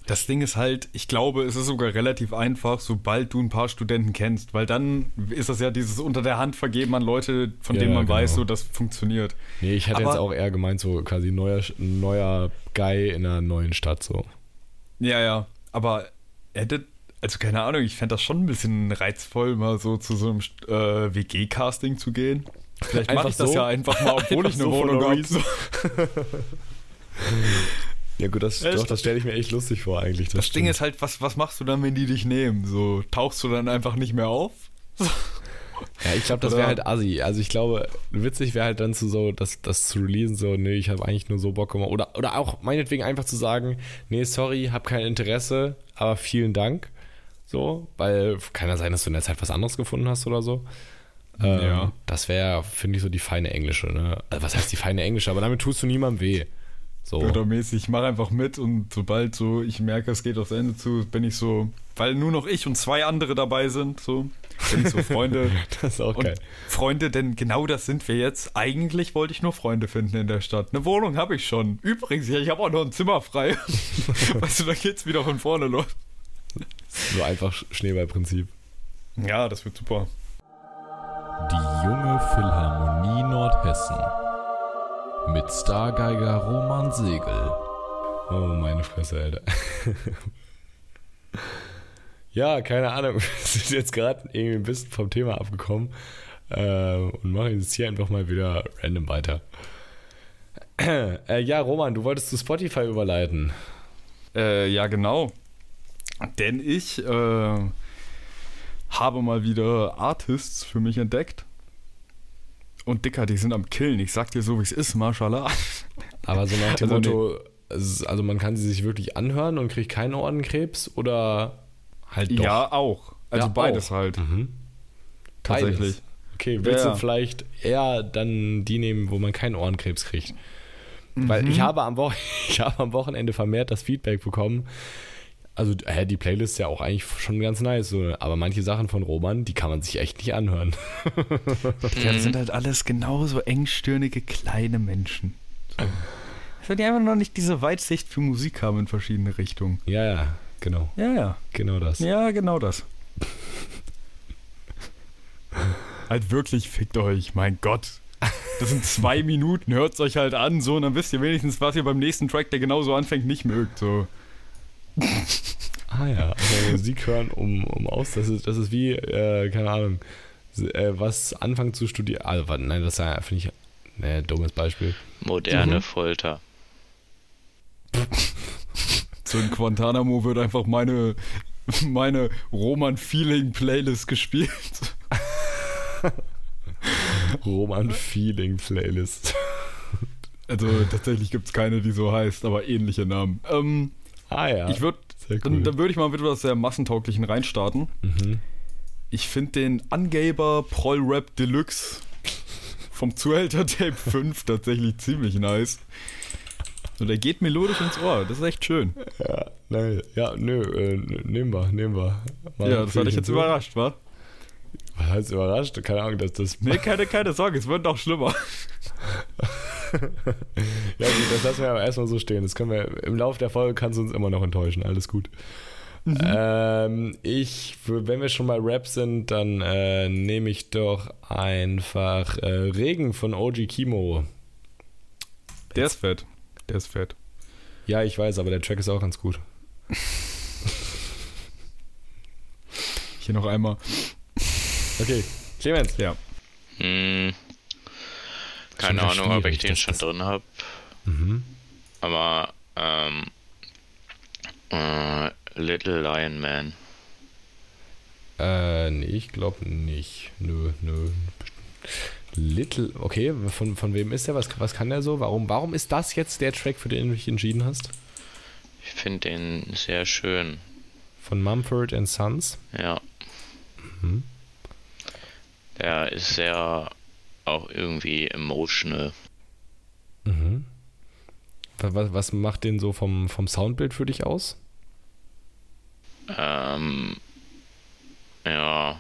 Das Ding ist halt, ich glaube, es ist sogar relativ einfach, sobald du ein paar Studenten kennst, weil dann ist das ja dieses unter der Hand vergeben an Leute, von Ja, denen man weiß, genau. so das funktioniert. Nee, ich hatte Aber- jetzt auch eher gemeint, so quasi neuer, neuer Guy in einer neuen Stadt, so. Ja, ja. Aber hätte, also keine Ahnung, ich fände das schon ein bisschen reizvoll, mal so zu so einem äh, WG-Casting zu gehen. Vielleicht mache ich das so? ja einfach mal, obwohl Einfach ich eine so Wohnung habe. Ja gut, das, Ja, doch, das- das stelle ich mir echt lustig vor eigentlich. Das Ding stimmt. ist halt, was, was machst du dann, wenn die dich nehmen? So, tauchst du dann einfach nicht mehr auf? Ja, ich glaube, das wäre halt assi. Also ich glaube, witzig wäre halt dann zu so, das, das zu releasen, so, nee, ich habe eigentlich nur so Bock gemacht. Oder, oder auch meinetwegen einfach zu sagen, nee, sorry, hab kein Interesse, aber vielen Dank. So, weil kann ja sein, dass du in der Zeit was anderes gefunden hast oder so. Ähm, Ja. Das wäre, finde ich, so die feine Englische, ne? Also was heißt die feine Englische? Aber damit tust du niemandem weh. So. Oder mäßig, ich mache einfach mit und sobald so ich merke, es geht aufs Ende zu, bin ich so, weil nur noch ich und zwei andere dabei sind, so, bin ich so Freunde. Das ist auch Und geil. Freunde, denn genau das sind wir jetzt. Eigentlich wollte ich nur Freunde finden in der Stadt. Eine Wohnung habe ich schon. Übrigens, ja, ich habe auch noch ein Zimmer frei. weißt du, da geht's wieder von vorne los. So einfach Schneeballprinzip. Ja, das wird super. Die junge Philharmonie Nordhessen. Mit Stargeiger Roman Segel. Oh, meine Fresse, Alter. ja, keine Ahnung. Wir sind jetzt gerade irgendwie ein bisschen vom Thema abgekommen äh, und machen jetzt hier einfach mal wieder random weiter. äh, ja, Roman, du wolltest zu Spotify überleiten. Äh, ja, genau. Denn ich äh, habe mal wieder Artists für mich entdeckt. Und Dicker, die sind am Killen. Ich sag dir so, wie es ist, Mashallah. Aber so nach dem Also, Motto, also man kann sie sich wirklich anhören und kriegt keinen Ohrenkrebs oder halt doch? Ja, auch. Also Ja, beides auch. halt. Mhm. Tatsächlich. Beides. Okay, willst Ja, du vielleicht eher dann die nehmen, wo man keinen Ohrenkrebs kriegt? Weil Mhm. ich habe, am Wo ich habe am Wochenende vermehrt das Feedback bekommen. Also, hä, die Playlist ist ja auch eigentlich schon ganz nice, so, aber manche Sachen von Roman, die kann man sich echt nicht anhören. Ja, das sind halt alles genauso engstirnige kleine Menschen. So. Also die einfach noch nicht diese Weitsicht für Musik haben in verschiedene Richtungen. Ja, ja, genau, Ja, ja. genau das. Ja, genau das. halt wirklich, fickt euch, mein Gott. Das sind zwei Minuten, hört's euch halt an, so, und dann wisst ihr wenigstens, was ihr beim nächsten Track, der genauso anfängt, nicht mögt, so. Ah ja, also Musik hören, um, um aus, das ist, das ist wie, äh, keine Ahnung, äh, was anfangen zu studieren. Also, warte, nein, das ist ja, finde ich, ne, dummes Beispiel. Moderne Mhm. Folter. So in Guantanamo wird einfach meine, meine Roman-Feeling-Playlist gespielt. Roman Feeling Playlist. Also tatsächlich gibt's keine, die so heißt, aber ähnliche Namen. Ähm, Ah ja. ich würde Sehr Dann, cool. dann würde ich mal mit etwas sehr massentauglichen reinstarten. Mhm. Ich finde den Angeber Proll Rap Deluxe vom Zuhälter Tape 5 tatsächlich ziemlich nice. Und der geht melodisch ins Ohr, das ist echt schön. Ja, nein, ja, nö, äh, nehmen wir, nehmen wir. Mal ja, das hat dich jetzt überrascht, wa? Was heißt überrascht? Keine Ahnung, dass das. Nee, keine, keine Sorge, es wird noch schlimmer. Ja, gut, das lassen wir aber erstmal so stehen. Das können wir, im Laufe der Folge kann es uns immer noch enttäuschen. Alles gut. Ähm, ich, wenn wir schon mal Rap sind, dann äh, nehme ich doch einfach äh, Regen von OG Kimo. Der ist fett. Der ist fett. Ja, ich weiß, aber der Track ist auch ganz gut. Hier noch einmal. Okay, Clemens. Ja. Hm, keine Ahnung, ob ich den schon ist- drin habe. Mhm. Aber ähm, äh, Little Lion Man. Äh, nee, ich glaube nicht. Nö, nö. Little, okay, von, von wem ist der? Was, was kann der so? Warum, warum ist das jetzt der Track, für den du dich entschieden hast? Ich finde den sehr schön. Von Mumford and Sons? Ja. Mhm. Der ist sehr auch irgendwie emotional. Mhm. Was, was, macht den so vom, vom Soundbild für dich aus? Ähm, ja,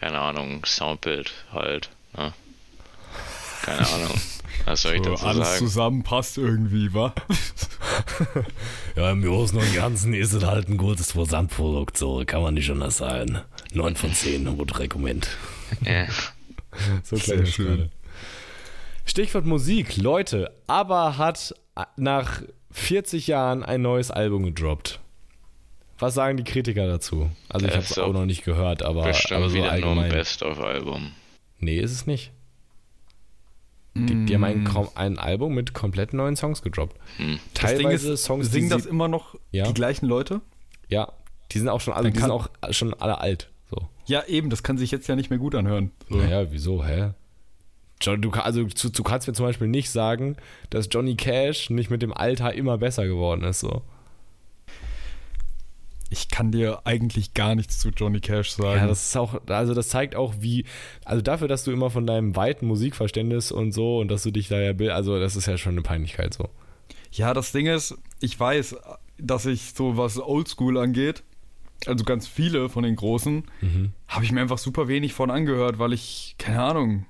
keine Ahnung, Soundbild halt. Ne? Keine Ahnung. Was soll ich So, dazu alles sagen? zusammen passt irgendwie, wa? Ja, im Großen und Ganzen ist es halt ein gutes Versandprodukt, so kann man nicht anders sagen. 9 von 10 wird Rekommend. So Sehr klang das schön. gerade. Stichwort Musik. Leute, ABBA hat nach 40 Jahren ein neues Album gedroppt. Was sagen die Kritiker dazu? Also ich Das habe es auch noch nicht gehört, aber, Bestimmt aber so wieder nur ein allgemein. Best-of-Album. Nee, ist es nicht. Die, die haben ein, Mm. ein Album mit komplett neuen Songs gedroppt. Hm. Das Ding Teilweise ist, Songs, singen die das immer noch Ja. die gleichen Leute? ja, die sind auch schon alle, die sind auch schon alle alt. Ja, eben, das kann sich jetzt ja nicht mehr gut anhören. So. Naja, wieso, hä? John, du, also, du, du kannst mir zum Beispiel nicht sagen, dass Johnny Cash nicht mit dem Alter immer besser geworden ist. So. Ich kann dir eigentlich gar nichts zu Johnny Cash sagen. Ja, das ist auch, also das zeigt auch, wie, also dafür, dass du immer von deinem weiten Musikverständnis und so und dass du dich da ja, also das ist ja schon eine Peinlichkeit so. Ja, das Ding ist, ich weiß, dass ich so was Oldschool angeht, also ganz viele von den großen, habe ich mir einfach super wenig von angehört, weil ich, keine Ahnung.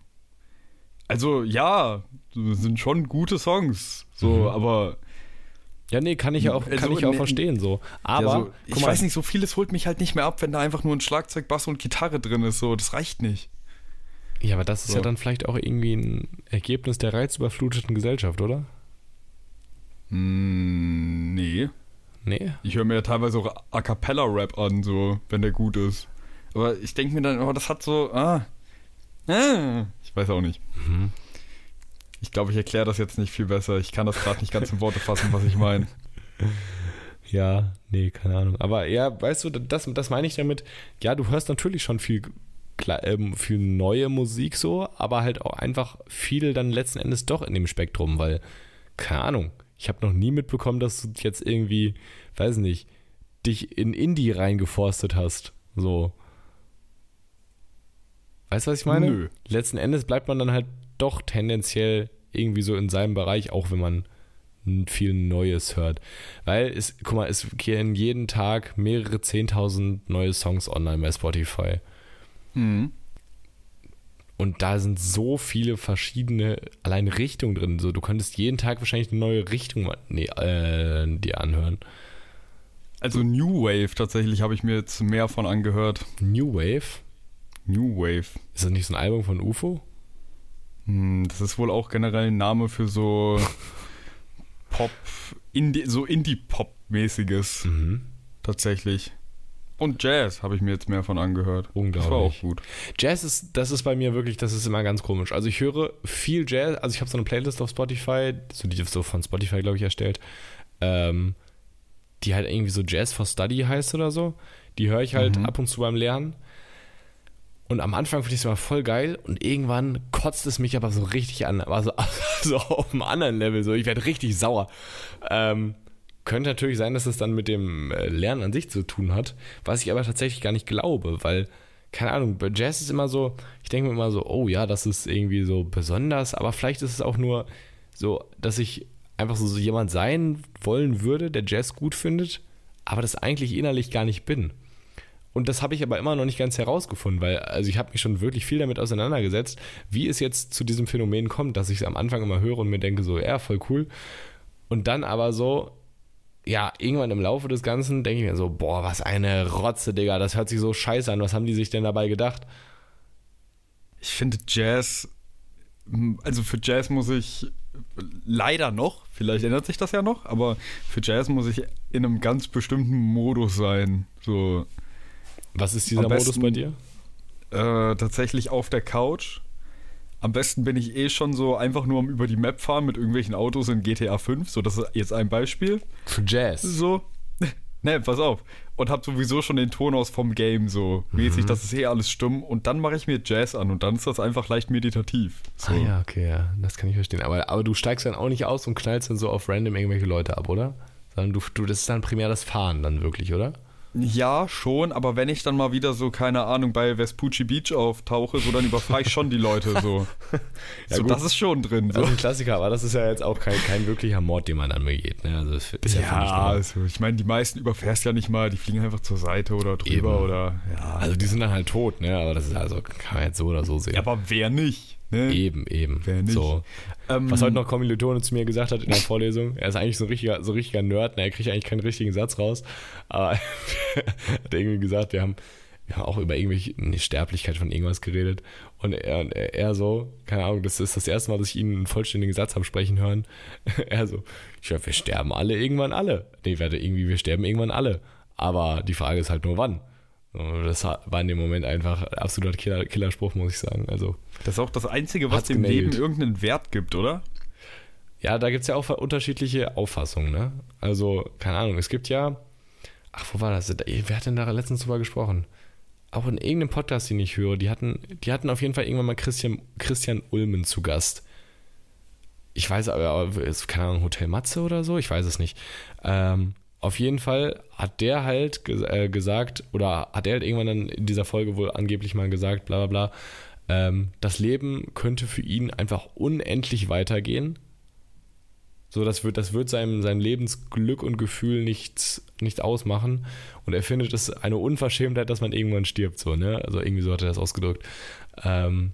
Also ja, das sind schon gute Songs, so, Mhm. aber Ja, nee, kann ich ja auch, kann Also, ich auch nee, verstehen so. Aber, ja, so, ich mal, weiß nicht, so vieles holt mich halt nicht mehr ab, wenn da einfach nur ein Schlagzeug, Bass und Gitarre drin ist, so, das reicht nicht. Ja, aber das ist So. ja dann vielleicht auch irgendwie ein Ergebnis der reizüberfluteten Gesellschaft, oder? Mm, nee. Nee. Ich höre mir ja teilweise auch A Cappella-Rap an, so, wenn der gut ist. Aber ich denke mir dann, oh, das hat so, ah, ah, ich weiß auch nicht. Mhm. Ich glaube, ich erkläre das jetzt nicht viel besser. Ich kann das gerade nicht ganz in Worte fassen, was ich meine. Ja, nee, keine Ahnung. Aber ja, weißt du, das, das meine ich damit. Ja, du hörst natürlich schon viel, ähm, viel neue Musik so, aber halt auch einfach viel dann letzten Endes doch in dem Spektrum, weil, keine Ahnung, ich habe noch nie mitbekommen, dass du jetzt irgendwie, weiß nicht, dich in Indie reingeforstet hast. So. Weißt du, was ich meine? Nö. Letzten Endes bleibt man dann halt doch tendenziell irgendwie so in seinem Bereich, auch wenn man viel Neues hört. Weil es, guck mal, es gehen jeden Tag mehrere 10.000 neue Songs online bei Spotify. Mhm. Und da sind so viele verschiedene, allein Richtungen drin. So, du könntest jeden Tag wahrscheinlich eine neue Richtung nee, äh, dir anhören. Also New Wave tatsächlich habe ich mir jetzt mehr von angehört. New Wave? New Wave. Ist das nicht so ein Album von UFO? Hm, das ist wohl auch generell ein Name für so Pop, Indie, so Indie-Pop-mäßiges Mhm. tatsächlich. Und Jazz habe ich mir jetzt mehr von angehört. Unglaublich. Das war auch gut. Jazz ist, das ist bei mir wirklich, das ist immer ganz komisch. Also ich höre viel Jazz, also ich habe so eine Playlist auf Spotify, so die ist so von Spotify, glaube ich, erstellt, ähm, die halt irgendwie so Jazz for Study heißt oder so. Die höre ich halt Mhm. ab und zu beim Lernen. Und am Anfang finde ich es immer voll geil und irgendwann kotzt es mich aber so richtig an, aber so, so auf einem anderen Level, so ich werde richtig sauer. Ähm, könnte natürlich sein, dass es dann mit dem äh, Lernen an sich zu tun hat, was ich aber tatsächlich gar nicht glaube, weil, keine Ahnung, bei Jazz ist immer so, ich denke mir immer so, oh ja, das ist irgendwie so besonders, aber vielleicht ist es auch nur so, dass ich einfach so, so jemand sein wollen würde, der Jazz gut findet, aber das eigentlich innerlich gar nicht bin. Und das habe ich aber immer noch nicht ganz herausgefunden, weil also ich habe mich schon wirklich viel damit auseinandergesetzt, wie es jetzt zu diesem Phänomen kommt, dass ich es am Anfang immer höre und mir denke so, ja, voll cool. Und dann aber so, ja, irgendwann im Laufe des Ganzen denke ich mir so, boah, was eine Rotze, Digga, das hört sich so scheiße an, was haben die sich denn dabei gedacht? Ich finde Jazz, also für Jazz muss ich leider noch, vielleicht ändert sich das ja noch, aber für Jazz muss ich in einem ganz bestimmten Modus sein. So. Was ist dieser besten, Modus bei dir? Äh, tatsächlich auf der Couch. Am besten bin ich eh schon so einfach nur am über die Map fahren mit irgendwelchen Autos in GTA 5. So, das ist jetzt ein Beispiel. Für Jazz. So. ne, pass auf. Und hab sowieso schon den Ton aus vom Game so mhm. mäßig, das ist eh alles stumm. Und dann mache ich mir Jazz an und dann ist das einfach leicht meditativ. So. Ah ja, okay, ja, das kann ich verstehen. Aber, aber du steigst dann auch nicht aus und knallst dann so auf random irgendwelche Leute ab, oder? Sondern du, du, das ist dann primär das Fahren dann wirklich, oder? Ja, schon, aber wenn ich dann mal wieder so, keine Ahnung, bei Vespucci Beach auftauche, so dann überfahre ich schon die Leute so. ja, so das ist schon drin. So. Das ist ein Klassiker, aber das ist ja jetzt auch kein, kein wirklicher Mord, den man an mir geht. Ne? Also ist ja, ja also ich meine, die meisten überfährst ja nicht mal, die fliegen einfach zur Seite oder drüber Eben. oder ja. Also die sind dann halt tot, ne? Aber das ist also, kann man jetzt so oder so sehen. Ja, aber wer nicht? Ne? Eben, eben. So. Ähm, Was heute noch Kommilitone zu mir gesagt hat in der Vorlesung, er ist eigentlich so ein richtiger, so richtiger Nerd, ne? er kriegt eigentlich keinen richtigen Satz raus, aber hat irgendwie gesagt, wir haben, wir haben auch über irgendwelche eine Sterblichkeit von irgendwas geredet und er, er so, keine Ahnung, das ist das erste Mal, dass ich ihn einen vollständigen Satz habe sprechen hören. er so, ich glaube, wir sterben alle irgendwann alle. Nee, werde irgendwie, wir sterben irgendwann alle. Aber die Frage ist halt nur wann. Das war in dem Moment einfach absoluter Killer, Killerspruch, muss ich sagen. Also, das ist auch das Einzige, was dem Leben irgendeinen Wert gibt, oder? Ja, da gibt es ja auch unterschiedliche Auffassungen, ne? Also, keine Ahnung, es gibt ja. Ach, wo war das? Wer hat denn da letztens drüber gesprochen? Auch in irgendeinem Podcast, den ich höre, die hatten, die hatten auf jeden Fall irgendwann mal Christian, Christian Ulmen zu Gast. Ich weiß aber, keine Ahnung, Hotel Matze oder so, ich weiß es nicht. Ähm, auf jeden Fall hat der halt ges äh, gesagt, oder hat er halt irgendwann dann in dieser Folge wohl angeblich mal gesagt, bla bla bla, ähm, das Leben könnte für ihn einfach unendlich weitergehen. So, das wird, das wird seinem, seinem Lebensglück und Gefühl nichts, nicht ausmachen. Und er findet es eine Unverschämtheit, dass man irgendwann stirbt, so, ne? Also irgendwie so hat er das ausgedrückt. Ähm,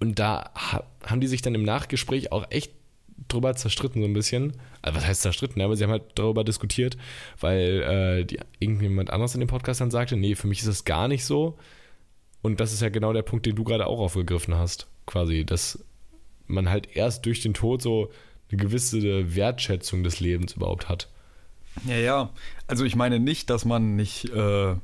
und da ha haben die sich dann im Nachgespräch auch echt drüber zerstritten, so ein bisschen. Also, was heißt zerstritten? Aber sie haben halt darüber diskutiert, weil äh, die, irgendjemand anderes in dem Podcast dann sagte: Nee, für mich ist das gar nicht so. Und das ist ja genau der Punkt, den du gerade auch aufgegriffen hast, quasi, dass man halt erst durch den Tod so eine gewisse Wertschätzung des Lebens überhaupt hat. Ja, ja. Also ich meine nicht, dass man nicht, äh,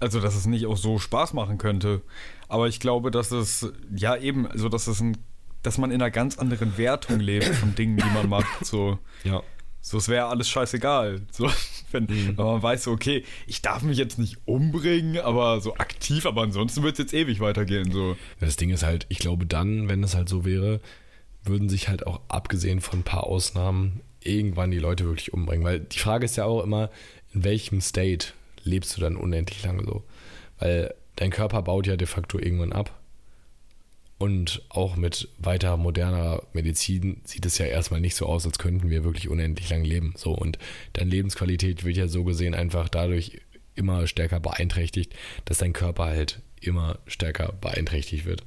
also dass es nicht auch so Spaß machen könnte. Aber ich glaube, dass es, ja eben, also dass es ein dass man in einer ganz anderen Wertung lebt von Dingen, die man macht. So, ja. So, es wäre alles scheißegal. So, wenn, mhm. wenn, man weiß, okay, ich darf mich jetzt nicht umbringen, aber so aktiv, aber ansonsten wird es jetzt ewig weitergehen. So. Das Ding ist halt, ich glaube dann, wenn es halt so wäre, würden sich halt auch abgesehen von ein paar Ausnahmen irgendwann die Leute wirklich umbringen. Weil die Frage ist ja auch immer, in welchem State lebst du dann unendlich lange so? Weil dein Körper baut ja de facto irgendwann ab. Und auch mit weiter moderner Medizin sieht es ja erstmal nicht so aus, als könnten wir wirklich unendlich lang leben. So, und deine Lebensqualität wird ja so gesehen einfach dadurch immer stärker beeinträchtigt, dass dein Körper halt immer stärker beeinträchtigt wird.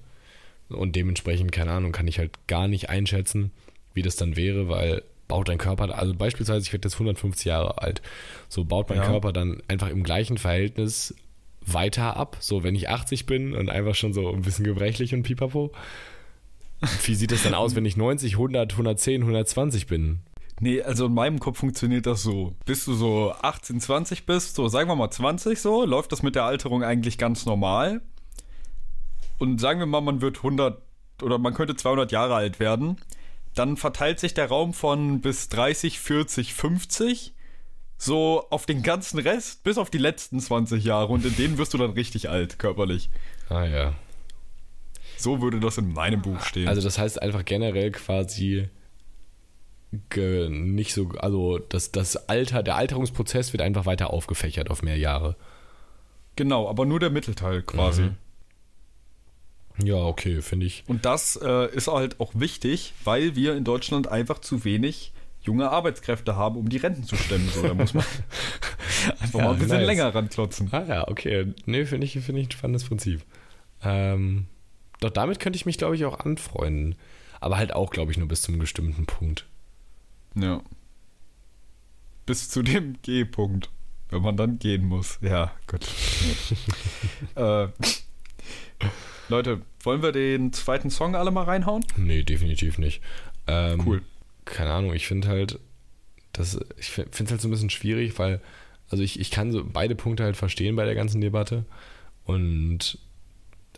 Und dementsprechend, keine Ahnung, kann ich halt gar nicht einschätzen, wie das dann wäre, weil baut dein Körper, also beispielsweise, ich werde jetzt 150 Jahre alt, so baut mein ja. Körper dann einfach im gleichen Verhältnis weiter ab. So, wenn ich 80 bin und einfach schon so ein bisschen gebrechlich und pipapo. Wie sieht es dann aus, wenn ich 90, 100, 110, 120 bin? Nee, also in meinem Kopf funktioniert das so. Bis du so 18, 20 bist, so sagen wir mal 20 so, läuft das mit der Alterung eigentlich ganz normal. Und sagen wir mal, man wird 100 oder man könnte 200 Jahre alt werden. Dann verteilt sich der Raum von bis 30, 40, 50 so auf den ganzen Rest, bis auf die letzten 20 Jahre. Und in denen wirst du dann richtig alt, körperlich. Ah ja. So würde das in meinem Buch stehen. Also das heißt einfach generell quasi nicht so, also das, das Alter, der Alterungsprozess wird einfach weiter aufgefächert auf mehr Jahre. Genau, aber nur der Mittelteil quasi. Mhm. Ja, okay, finde ich. Und das äh, ist halt auch wichtig, weil wir in Deutschland einfach zu wenig junge Arbeitskräfte haben, um die Renten zu stemmen. So, da muss man einfach Ja, mal ein bisschen nice. länger ranklotzen. Ah ja, okay. Nee, finde ich, finde ich ein spannendes Prinzip. Ähm, doch damit könnte ich mich, glaube ich, auch anfreunden. Aber halt auch, glaube ich, nur bis zum bestimmten Punkt. Ja. Bis zu dem G-Punkt. Wenn man dann gehen muss. Ja, gut. äh, Leute, wollen wir den zweiten Song alle mal reinhauen? Nee, definitiv nicht. Ähm, Cool. Keine Ahnung, ich finde halt, das, ich finde es halt so ein bisschen schwierig, weil, also ich, ich kann so beide Punkte halt verstehen bei der ganzen Debatte. Und,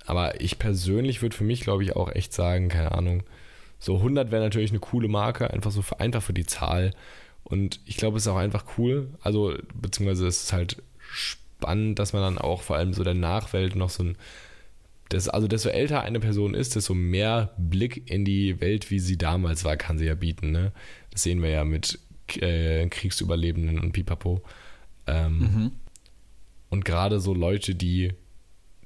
aber ich persönlich würde für mich, glaube ich, auch echt sagen, keine Ahnung, so 100 wäre natürlich eine coole Marke, einfach so für, einfach für die Zahl. Und ich glaube, es ist auch einfach cool. Also, beziehungsweise es ist halt spannend, dass man dann auch vor allem so der Nachwelt noch so ein, das, also desto älter eine Person ist, desto mehr Blick in die Welt, wie sie damals war, kann sie ja bieten. Ne? Das sehen wir ja mit äh, Kriegsüberlebenden und Pipapo. Ähm, Und gerade so Leute, die,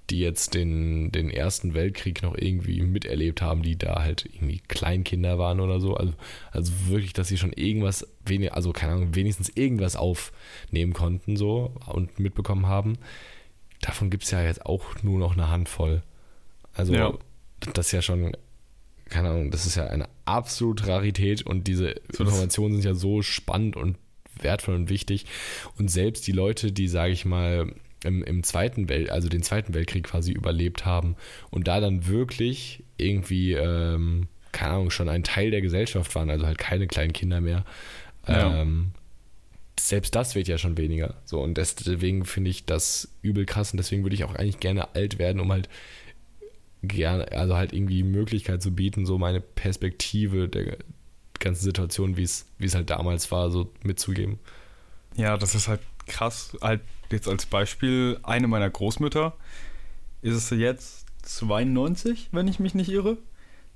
die jetzt den, den Ersten Weltkrieg noch irgendwie miterlebt haben, die da halt irgendwie Kleinkinder waren oder so. Also, also wirklich, dass sie schon irgendwas, wenig, also keine Ahnung, wenigstens irgendwas aufnehmen konnten so und mitbekommen haben. Davon gibt es ja jetzt auch nur noch eine Handvoll. Also Ja. das ist ja schon, keine Ahnung, das ist ja eine absolute Rarität und diese So, Informationen sind ja so spannend und wertvoll und wichtig. Und selbst die Leute, die, sage ich mal, im, im Zweiten Welt, also den Zweiten Weltkrieg quasi überlebt haben und da dann wirklich irgendwie, ähm, keine Ahnung, schon ein Teil der Gesellschaft waren, also halt keine kleinen Kinder mehr. Ja. Ähm, selbst das wird ja schon weniger. So, und deswegen finde ich das übel krass und deswegen würde ich auch eigentlich gerne alt werden, um halt gerne, also halt irgendwie die Möglichkeit zu bieten, so meine Perspektive der ganzen Situation, wie es, wie es halt damals war, so mitzugeben. Ja, das ist halt krass. Halt jetzt als Beispiel, eine meiner Großmütter ist es jetzt 92, wenn ich mich nicht irre,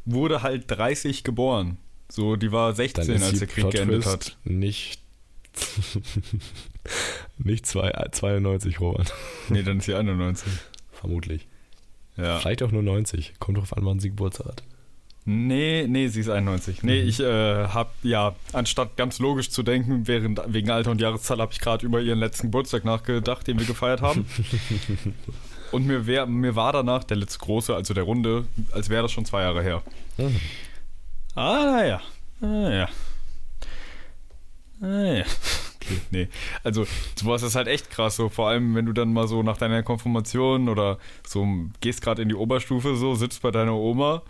wurde halt 30 geboren. So, die war 16, als der Krieg geendet hat. Nicht, nicht zwei, 92, Robert. Nee, dann ist sie 91. Vermutlich. Ja. Vielleicht auch nur 90. Kommt drauf an, wann sie Geburtstag hat. Nee, nee, sie ist 91. Nee, ich äh, hab, ja, anstatt ganz logisch zu denken, während, wegen Alter und Jahreszahl habe ich gerade über ihren letzten Geburtstag nachgedacht, den wir gefeiert haben. und mir, wär, mir war danach der letzte große, also der Runde, als wäre das schon zwei Jahre her. Mhm. Ah, naja. Ja. Ah, ja. Okay, nee. Also, sowas ist halt echt krass, so vor allem, wenn du dann mal so nach deiner Konfirmation oder so gehst gerade in die Oberstufe, so sitzt bei deiner Oma,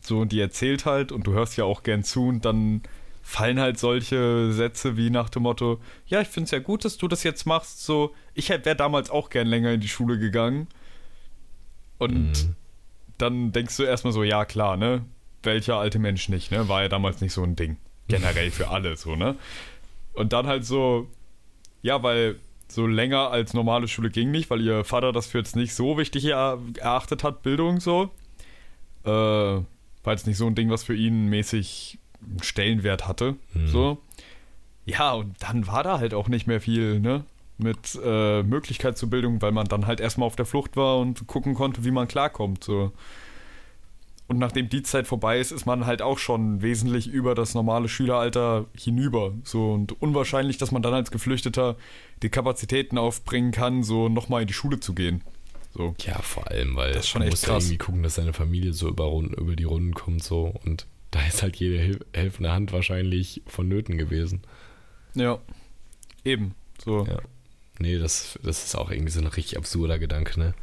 so und die erzählt halt und du hörst ja auch gern zu und dann fallen halt solche Sätze wie nach dem Motto: Ja, ich finde es ja gut, dass du das jetzt machst, so, ich wäre damals auch gern länger in die Schule gegangen. Und Mhm. dann denkst du erstmal so: Ja, klar, ne? Welcher alte Mensch nicht, ne? War ja damals nicht so ein Ding. Generell für alle, so, ne? Und dann halt so, ja, weil so länger als normale Schule ging nicht, weil ihr Vater das für jetzt nicht so wichtig er erachtet hat, Bildung so. Äh, war jetzt nicht so ein Ding, was für ihn mäßig einen Stellenwert hatte. Mhm. So. Ja, und dann war da halt auch nicht mehr viel, ne? Mit äh, Möglichkeit zur Bildung, weil man dann halt erstmal auf der Flucht war und gucken konnte, wie man klarkommt. So. Und nachdem die Zeit vorbei ist, ist man halt auch schon wesentlich über das normale Schüleralter hinüber. So und unwahrscheinlich, dass man dann als Geflüchteter die Kapazitäten aufbringen kann, so nochmal in die Schule zu gehen. So. Ja, vor allem, weil Das ist schon echt musst ja krass. irgendwie gucken, dass deine Familie so über, über die Runden kommt so und da ist halt jede Hil helfende Hand wahrscheinlich vonnöten gewesen. Ja. Eben. So. Ja. Nee, das, das ist auch irgendwie so ein richtig absurder Gedanke, ne?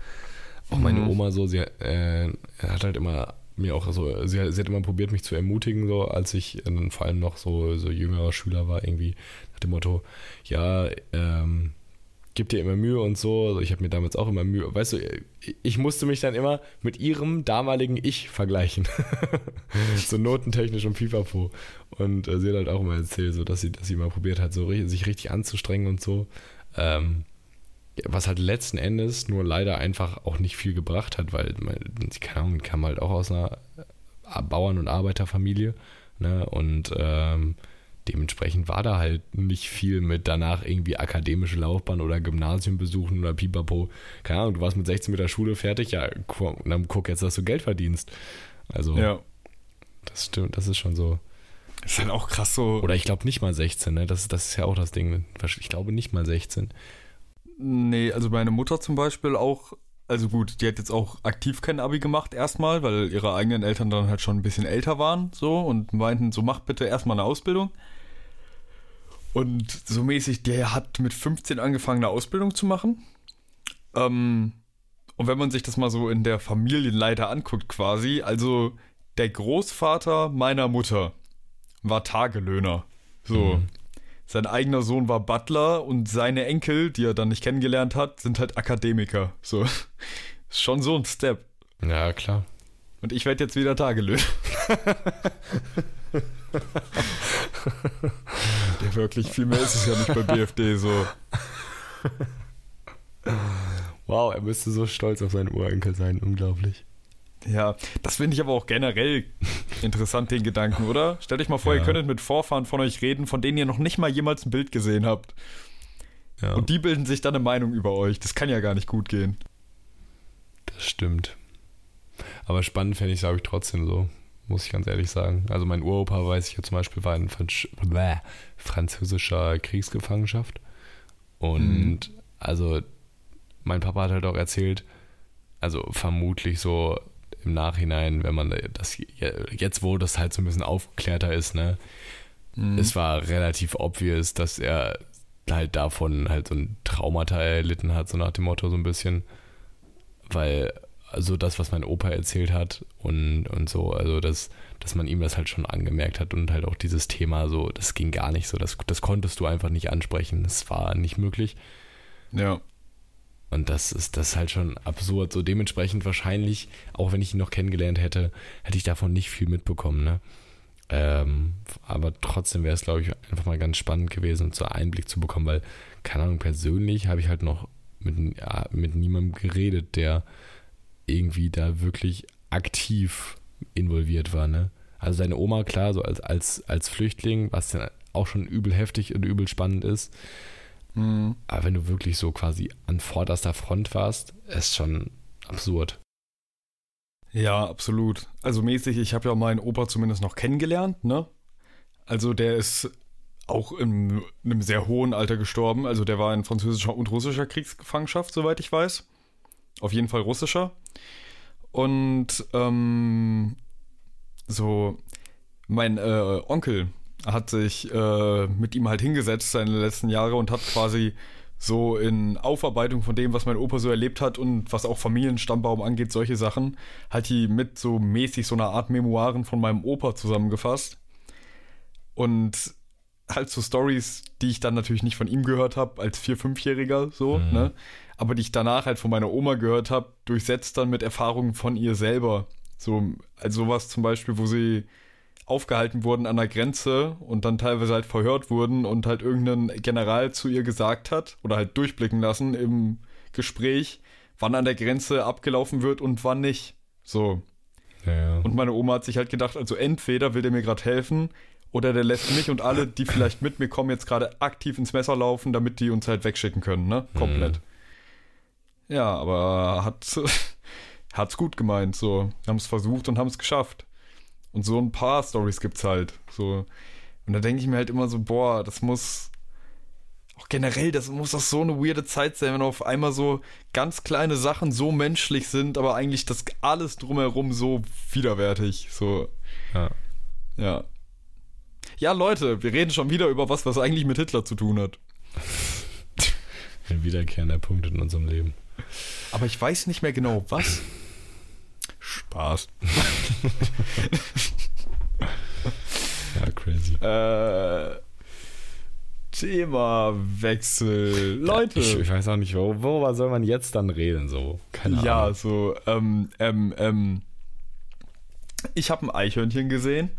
Auch meine Mhm. Oma so, sie äh, hat halt immer mir auch so, sie, sie hat immer probiert, mich zu ermutigen, so als ich äh, vor allem noch so, so jüngerer Schüler war, irgendwie nach dem Motto, ja, ähm, gib dir immer Mühe und so. Also ich habe mir damals auch immer Mühe. Weißt du, ich musste mich dann immer mit ihrem damaligen Ich vergleichen. so notentechnisch und pipapo. Und äh, sie hat halt auch immer erzählt, so, dass sie, dass sie mal probiert hat, so sich richtig anzustrengen und so. Ähm, was halt letzten Endes nur leider einfach auch nicht viel gebracht hat, weil man, keine Ahnung, kam halt auch aus einer äh, Bauern- und Arbeiterfamilie. Ne? Und ähm, dementsprechend war da halt nicht viel mit danach irgendwie akademische Laufbahn oder Gymnasium besuchen oder pipapo. Keine Ahnung, du warst mit 16 mit der Schule fertig, ja, dann guck jetzt, dass du Geld verdienst. Also, Ja. das stimmt, das ist schon so. Ist halt auch krass so. Oder ich glaube nicht mal 16, ne? Das, das ist ja auch das Ding. Ich glaube nicht mal 16. Nee, also meine Mutter zum Beispiel auch, also gut, die hat jetzt auch aktiv kein Abi gemacht erstmal, weil ihre eigenen Eltern dann halt schon ein bisschen älter waren so und meinten, so mach bitte erstmal eine Ausbildung. Und so mäßig, der hat mit 15 angefangen, eine Ausbildung zu machen. Ähm, und wenn man sich das mal so in der Familienleiter anguckt quasi, also der Großvater meiner Mutter war Tagelöhner. So. Mhm. Sein eigener Sohn war Butler und seine Enkel, die er dann nicht kennengelernt hat, sind halt Akademiker. So. Ist schon so ein Step. Ja, klar. Und ich werde jetzt wieder Tagelöhner. Der wirklich viel mehr ist es ja nicht bei BFD so. Wow, er müsste so stolz auf seinen Urenkel sein. Unglaublich. Ja, das finde ich aber auch generell interessant, den Gedanken, oder? Stellt euch mal vor, Ja. ihr könntet mit Vorfahren von euch reden, von denen ihr noch nicht mal jemals ein Bild gesehen habt. Ja, Und die bilden sich dann eine Meinung über euch. Das kann ja gar nicht gut gehen. das stimmt. Aber spannend fände ich es, glaube ich, trotzdem so. Muss ich ganz ehrlich sagen. Also mein Uropa, weiß ich ja zum Beispiel, war in Franz französischer Kriegsgefangenschaft. Und also mein Papa hat halt auch erzählt, also vermutlich so im Nachhinein, wenn man das jetzt, wo das halt so ein bisschen aufgeklärter ist, ne, es war relativ obvious, dass er halt davon halt so ein Traumata erlitten hat, so nach dem Motto so ein bisschen. Weil, also das, was mein Opa erzählt hat und, und so, also dass, dass man ihm das halt schon angemerkt hat und halt auch dieses Thema so, das ging gar nicht so, das, das konntest du einfach nicht ansprechen, das war nicht möglich. Ja. Und das ist das halt schon absurd. So dementsprechend wahrscheinlich, auch wenn ich ihn noch kennengelernt hätte, hätte ich davon nicht viel mitbekommen. Ne? Ähm, aber trotzdem wäre es, glaube ich, einfach mal ganz spannend gewesen, so einen Einblick zu bekommen, weil, keine Ahnung, persönlich habe ich halt noch mit, ja, mit niemandem geredet, der irgendwie da wirklich aktiv involviert war. Ne? Also seine Oma, klar, so als, als, als Flüchtling, was dann auch schon übel heftig und übel spannend ist. Mhm. Aber wenn du wirklich so quasi an vorderster Front warst, ist schon absurd. Ja, absolut. Also mäßig, ich habe ja meinen Opa zumindest noch kennengelernt, ne? Also der ist auch in einem sehr hohen Alter gestorben. Also der war in französischer und russischer Kriegsgefangenschaft, soweit ich weiß. Auf jeden Fall russischer. Und ähm, so, mein äh, Onkel hat sich äh, mit ihm halt hingesetzt seine letzten Jahre und hat quasi so in Aufarbeitung von dem, was mein Opa so erlebt hat und was auch Familienstammbaum angeht, solche Sachen, hat die mit so mäßig so einer Art Memoiren von meinem Opa zusammengefasst. Und halt so Stories, die ich dann natürlich nicht von ihm gehört habe, als Vier-, Fünfjähriger so, Mhm. ne? Aber die ich danach halt von meiner Oma gehört habe, durchsetzt dann mit Erfahrungen von ihr selber. So, also sowas zum Beispiel, wo sie aufgehalten wurden an der Grenze und dann teilweise halt verhört wurden und halt irgendein General zu ihr gesagt hat oder halt durchblicken lassen im Gespräch, wann an der Grenze abgelaufen wird und wann nicht. So. Ja. Und meine Oma hat sich halt gedacht, also entweder will der mir gerade helfen oder der lässt mich und alle, die vielleicht mit mir kommen, jetzt gerade aktiv ins Messer laufen, damit die uns halt wegschicken können, ne? Komplett. Ja, aber hat hat's gut gemeint, so. Haben es versucht und haben es geschafft. Und so ein paar Stories gibt's halt, so. Und da denke ich mir halt immer so, boah, das muss auch generell, das muss doch so eine weirde Zeit sein, wenn auf einmal so ganz kleine Sachen so menschlich sind, aber eigentlich das alles drumherum so widerwärtig. So, Ja. ja. Ja, Leute, wir reden schon wieder über was, was eigentlich mit Hitler zu tun hat. Ein wiederkehrender Punkt in unserem Leben. Aber ich weiß nicht mehr genau, was. Spaß. Ja, crazy. Äh, Themawechsel. Leute. Ich, ich weiß auch nicht, wo, worüber soll man jetzt dann reden, so? Keine ja, Ahnung. so, ähm, ähm, ähm. Ich habe ein Eichhörnchen gesehen.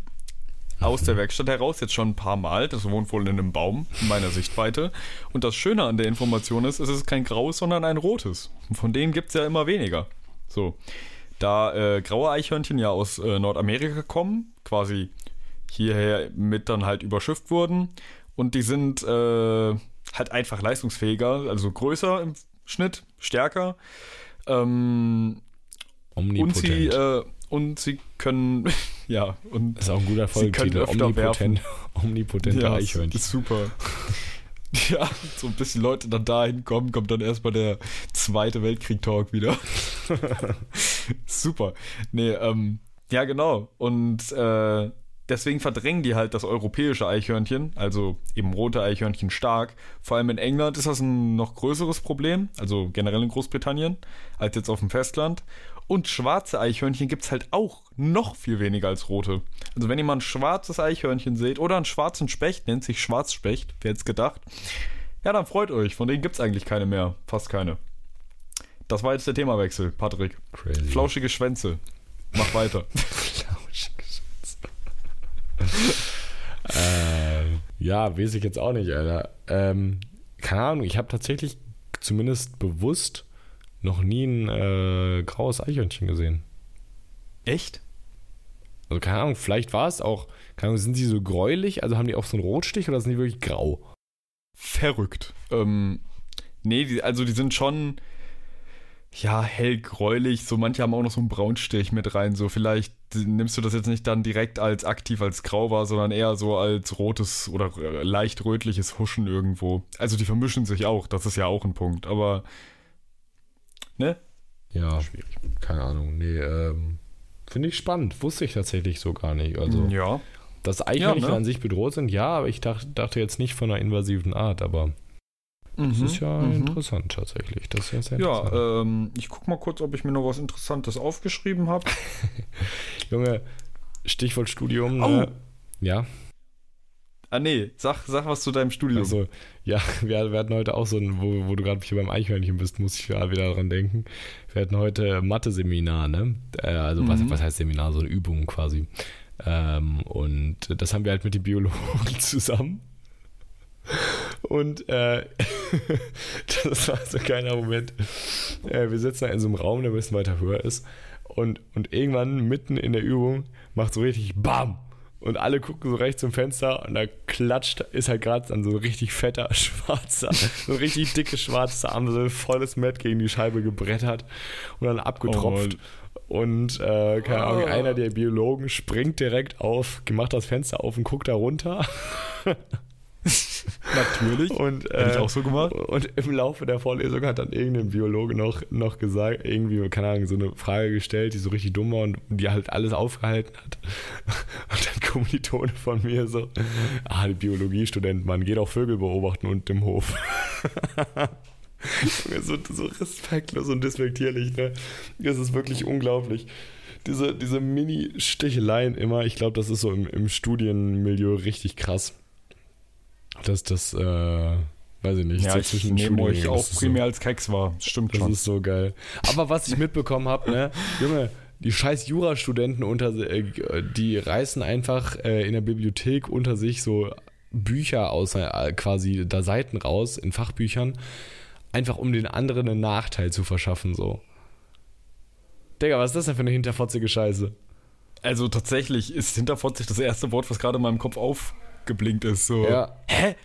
Aus der Werkstatt heraus, jetzt schon ein paar Mal. Das wohnt wohl in einem Baum, in meiner Sichtweite. Und das Schöne an der Information ist, es ist kein graues, sondern ein rotes. Und von denen gibt es ja immer weniger. So. Da äh, graue Eichhörnchen ja aus äh, Nordamerika kommen, quasi hierher mit dann halt überschifft wurden. Und die sind äh, halt einfach leistungsfähiger, also größer im Schnitt, stärker. Ähm, und sie, äh, und sie können, ja, und Das ist auch ein guter Folgetitel. Omnipotent, omnipotente ja, Eichhörnchen. ist super. Ja, so ein bisschen Leute dann dahin kommen, kommt dann erstmal der Zweite Weltkrieg-Talk wieder. super. Nee, ähm, ja, genau. Und äh, deswegen verdrängen die halt das europäische Eichhörnchen, also eben rote Eichhörnchen stark. Vor allem in England ist das ein noch größeres Problem, also generell in Großbritannien, als jetzt auf dem Festland. Und schwarze Eichhörnchen gibt es halt auch noch viel weniger als rote. Also wenn ihr mal ein schwarzes Eichhörnchen seht oder einen schwarzen Specht, nennt sich Schwarzspecht, wer hätte gedacht. Ja, dann freut euch, von denen gibt es eigentlich keine mehr, fast keine. Das war jetzt der Themawechsel, Patrick. Crazy. Flauschige Schwänze. Mach weiter. äh, ja, weiß ich jetzt auch nicht, Alter. Ähm, keine Ahnung, ich habe tatsächlich zumindest bewusst noch nie ein äh, graues Eichhörnchen gesehen. Echt? Also keine Ahnung, vielleicht war es auch, keine Ahnung, sind sie so gräulich, also haben die auch so einen Rotstich oder sind die wirklich grau? Verrückt. Ähm, nee, die, also die sind schon, ja, hellgräulich. So manche haben auch noch so einen Braunstich mit rein. So vielleicht nimmst du das jetzt nicht dann direkt als aktiv als grau wahr, sondern eher so als rotes oder äh, leicht rötliches Huschen irgendwo. Also die vermischen sich auch, das ist ja auch ein Punkt. Aber, ne? Ja, schwierig. Keine Ahnung, nee, ähm, finde ich spannend. Wusste ich tatsächlich so gar nicht. Also, ja. dass Eichhörnchen Ja, ne? an sich bedroht sind, ja, aber ich dachte, dachte jetzt nicht von einer invasiven Art, aber das Mhm, ist ja mhm. interessant tatsächlich. Das ist ja sehr Ja, interessant. ähm, ich guck mal kurz, ob ich mir noch was Interessantes aufgeschrieben habe. Junge, Stichwort Studium. Au. Ne? Ja, ah, nee, sag, sag was zu deinem Studium. also, ja, wir, wir hatten heute auch so ein, wo, wo du gerade hier beim Eichhörnchen bist, muss ich wieder daran denken. Wir hatten heute Mathe-Seminar, ne? Äh, also, was, Mhm. was heißt Seminar? So eine Übung quasi. Ähm, und das haben wir halt mit den Biologen zusammen. Und äh, das war so ein geiler Moment. Äh, wir sitzen da in so einem Raum, der ein bisschen weiter höher ist. Und, und irgendwann mitten in der Übung macht so richtig BAM! Und alle gucken so rechts zum Fenster und da klatscht, ist halt gerade dann so ein richtig fetter, schwarzer, so ein richtig Arm, so ein volles Met gegen die Scheibe gebrettert und dann abgetropft. Und äh, keine Ahnung, Ah. einer der Biologen springt direkt auf, macht das Fenster auf und guckt da runter. Natürlich. Und, Hätte ich äh, auch so gemacht. Und im Laufe der Vorlesung hat dann irgendein Biologe noch, noch gesagt, irgendwie, keine Ahnung, so eine Frage gestellt, die so richtig dumm war und die halt alles aufgehalten hat. Und dann Kommilitone von mir so, ah, die Biologiestudenten, man geht auch Vögel beobachten und im Hof. So, so respektlos und despektierlich, ne? Das ist wirklich unglaublich. Diese, diese Mini-Sticheleien immer, ich glaube, das ist so im, im Studienmilieu richtig krass. Dass das, äh, weiß ich nicht, Ja, so ich zwischen nehme Studiengängen, euch auch das primär als Keks wahr. Stimmt So, das schon. ist so geil. Aber was ich mitbekommen habe, ne, Junge, die scheiß Jurastudenten unter, äh, die reißen einfach äh, in der Bibliothek unter sich so Bücher aus, äh, quasi da Seiten raus in Fachbüchern, einfach um den anderen einen Nachteil zu verschaffen, so. Digga, was ist das denn für eine hinterfotzige Scheiße? Also tatsächlich ist hinterfotzig das erste Wort, was gerade in meinem Kopf aufgeblinkt ist. So. Ja. Hä?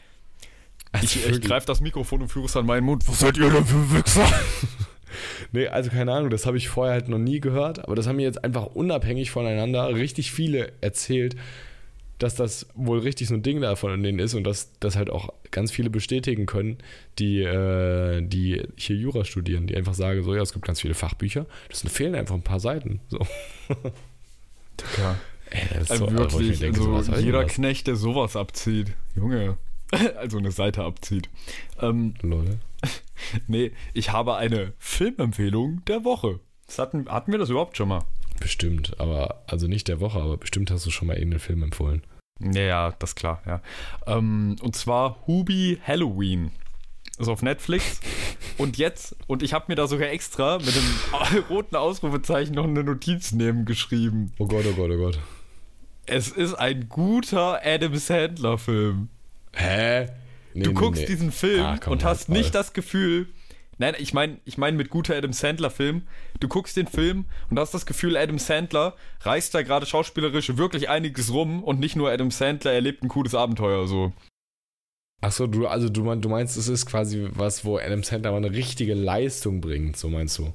Also Ich, ich greife das Mikrofon und führe es an meinen Mund. Was seid ihr denn für Wichser? Nee, also keine Ahnung, das habe ich vorher halt noch nie gehört, aber das haben mir jetzt einfach unabhängig voneinander richtig viele erzählt, dass das wohl richtig so ein Ding da von denen ist und dass das halt auch ganz viele bestätigen können, die, äh, die hier Jura studieren, die einfach sagen, so ja, es gibt ganz viele Fachbücher, das fehlen einfach ein paar Seiten. So. Ja. Ey, das ist Also so- wirklich, denke, so, also was jeder das? Knecht, der sowas abzieht. Junge. Also eine Seite abzieht. Ähm, Lol. nee, ich habe eine Filmempfehlung der Woche. Das hatten, hatten wir das überhaupt schon mal? Bestimmt, aber also nicht der Woche, aber bestimmt hast du schon mal irgendeinen Film empfohlen. Ja, ja, das ist klar, ja. Ähm, und zwar Hubi Halloween. Ist auf Netflix. Und jetzt, und ich habe mir da sogar extra mit dem roten Ausrufezeichen noch eine Notiz neben geschrieben. Oh Gott, oh Gott, oh Gott. Es ist ein guter Adam Sandler-Film. Hä? Nee, Du nee, guckst nee. diesen Film Ah, komm, und hast halt mal. nicht das Gefühl, Nein, ich meine ich mein mit guter Adam Sandler-Film. Du guckst den Film und hast das Gefühl, Adam Sandler reißt da gerade schauspielerisch wirklich einiges rum und nicht nur Adam Sandler erlebt ein cooles Abenteuer so. Achso, du, also du, mein- du meinst, es ist quasi was, wo Adam Sandler mal eine richtige Leistung bringt, so meinst du?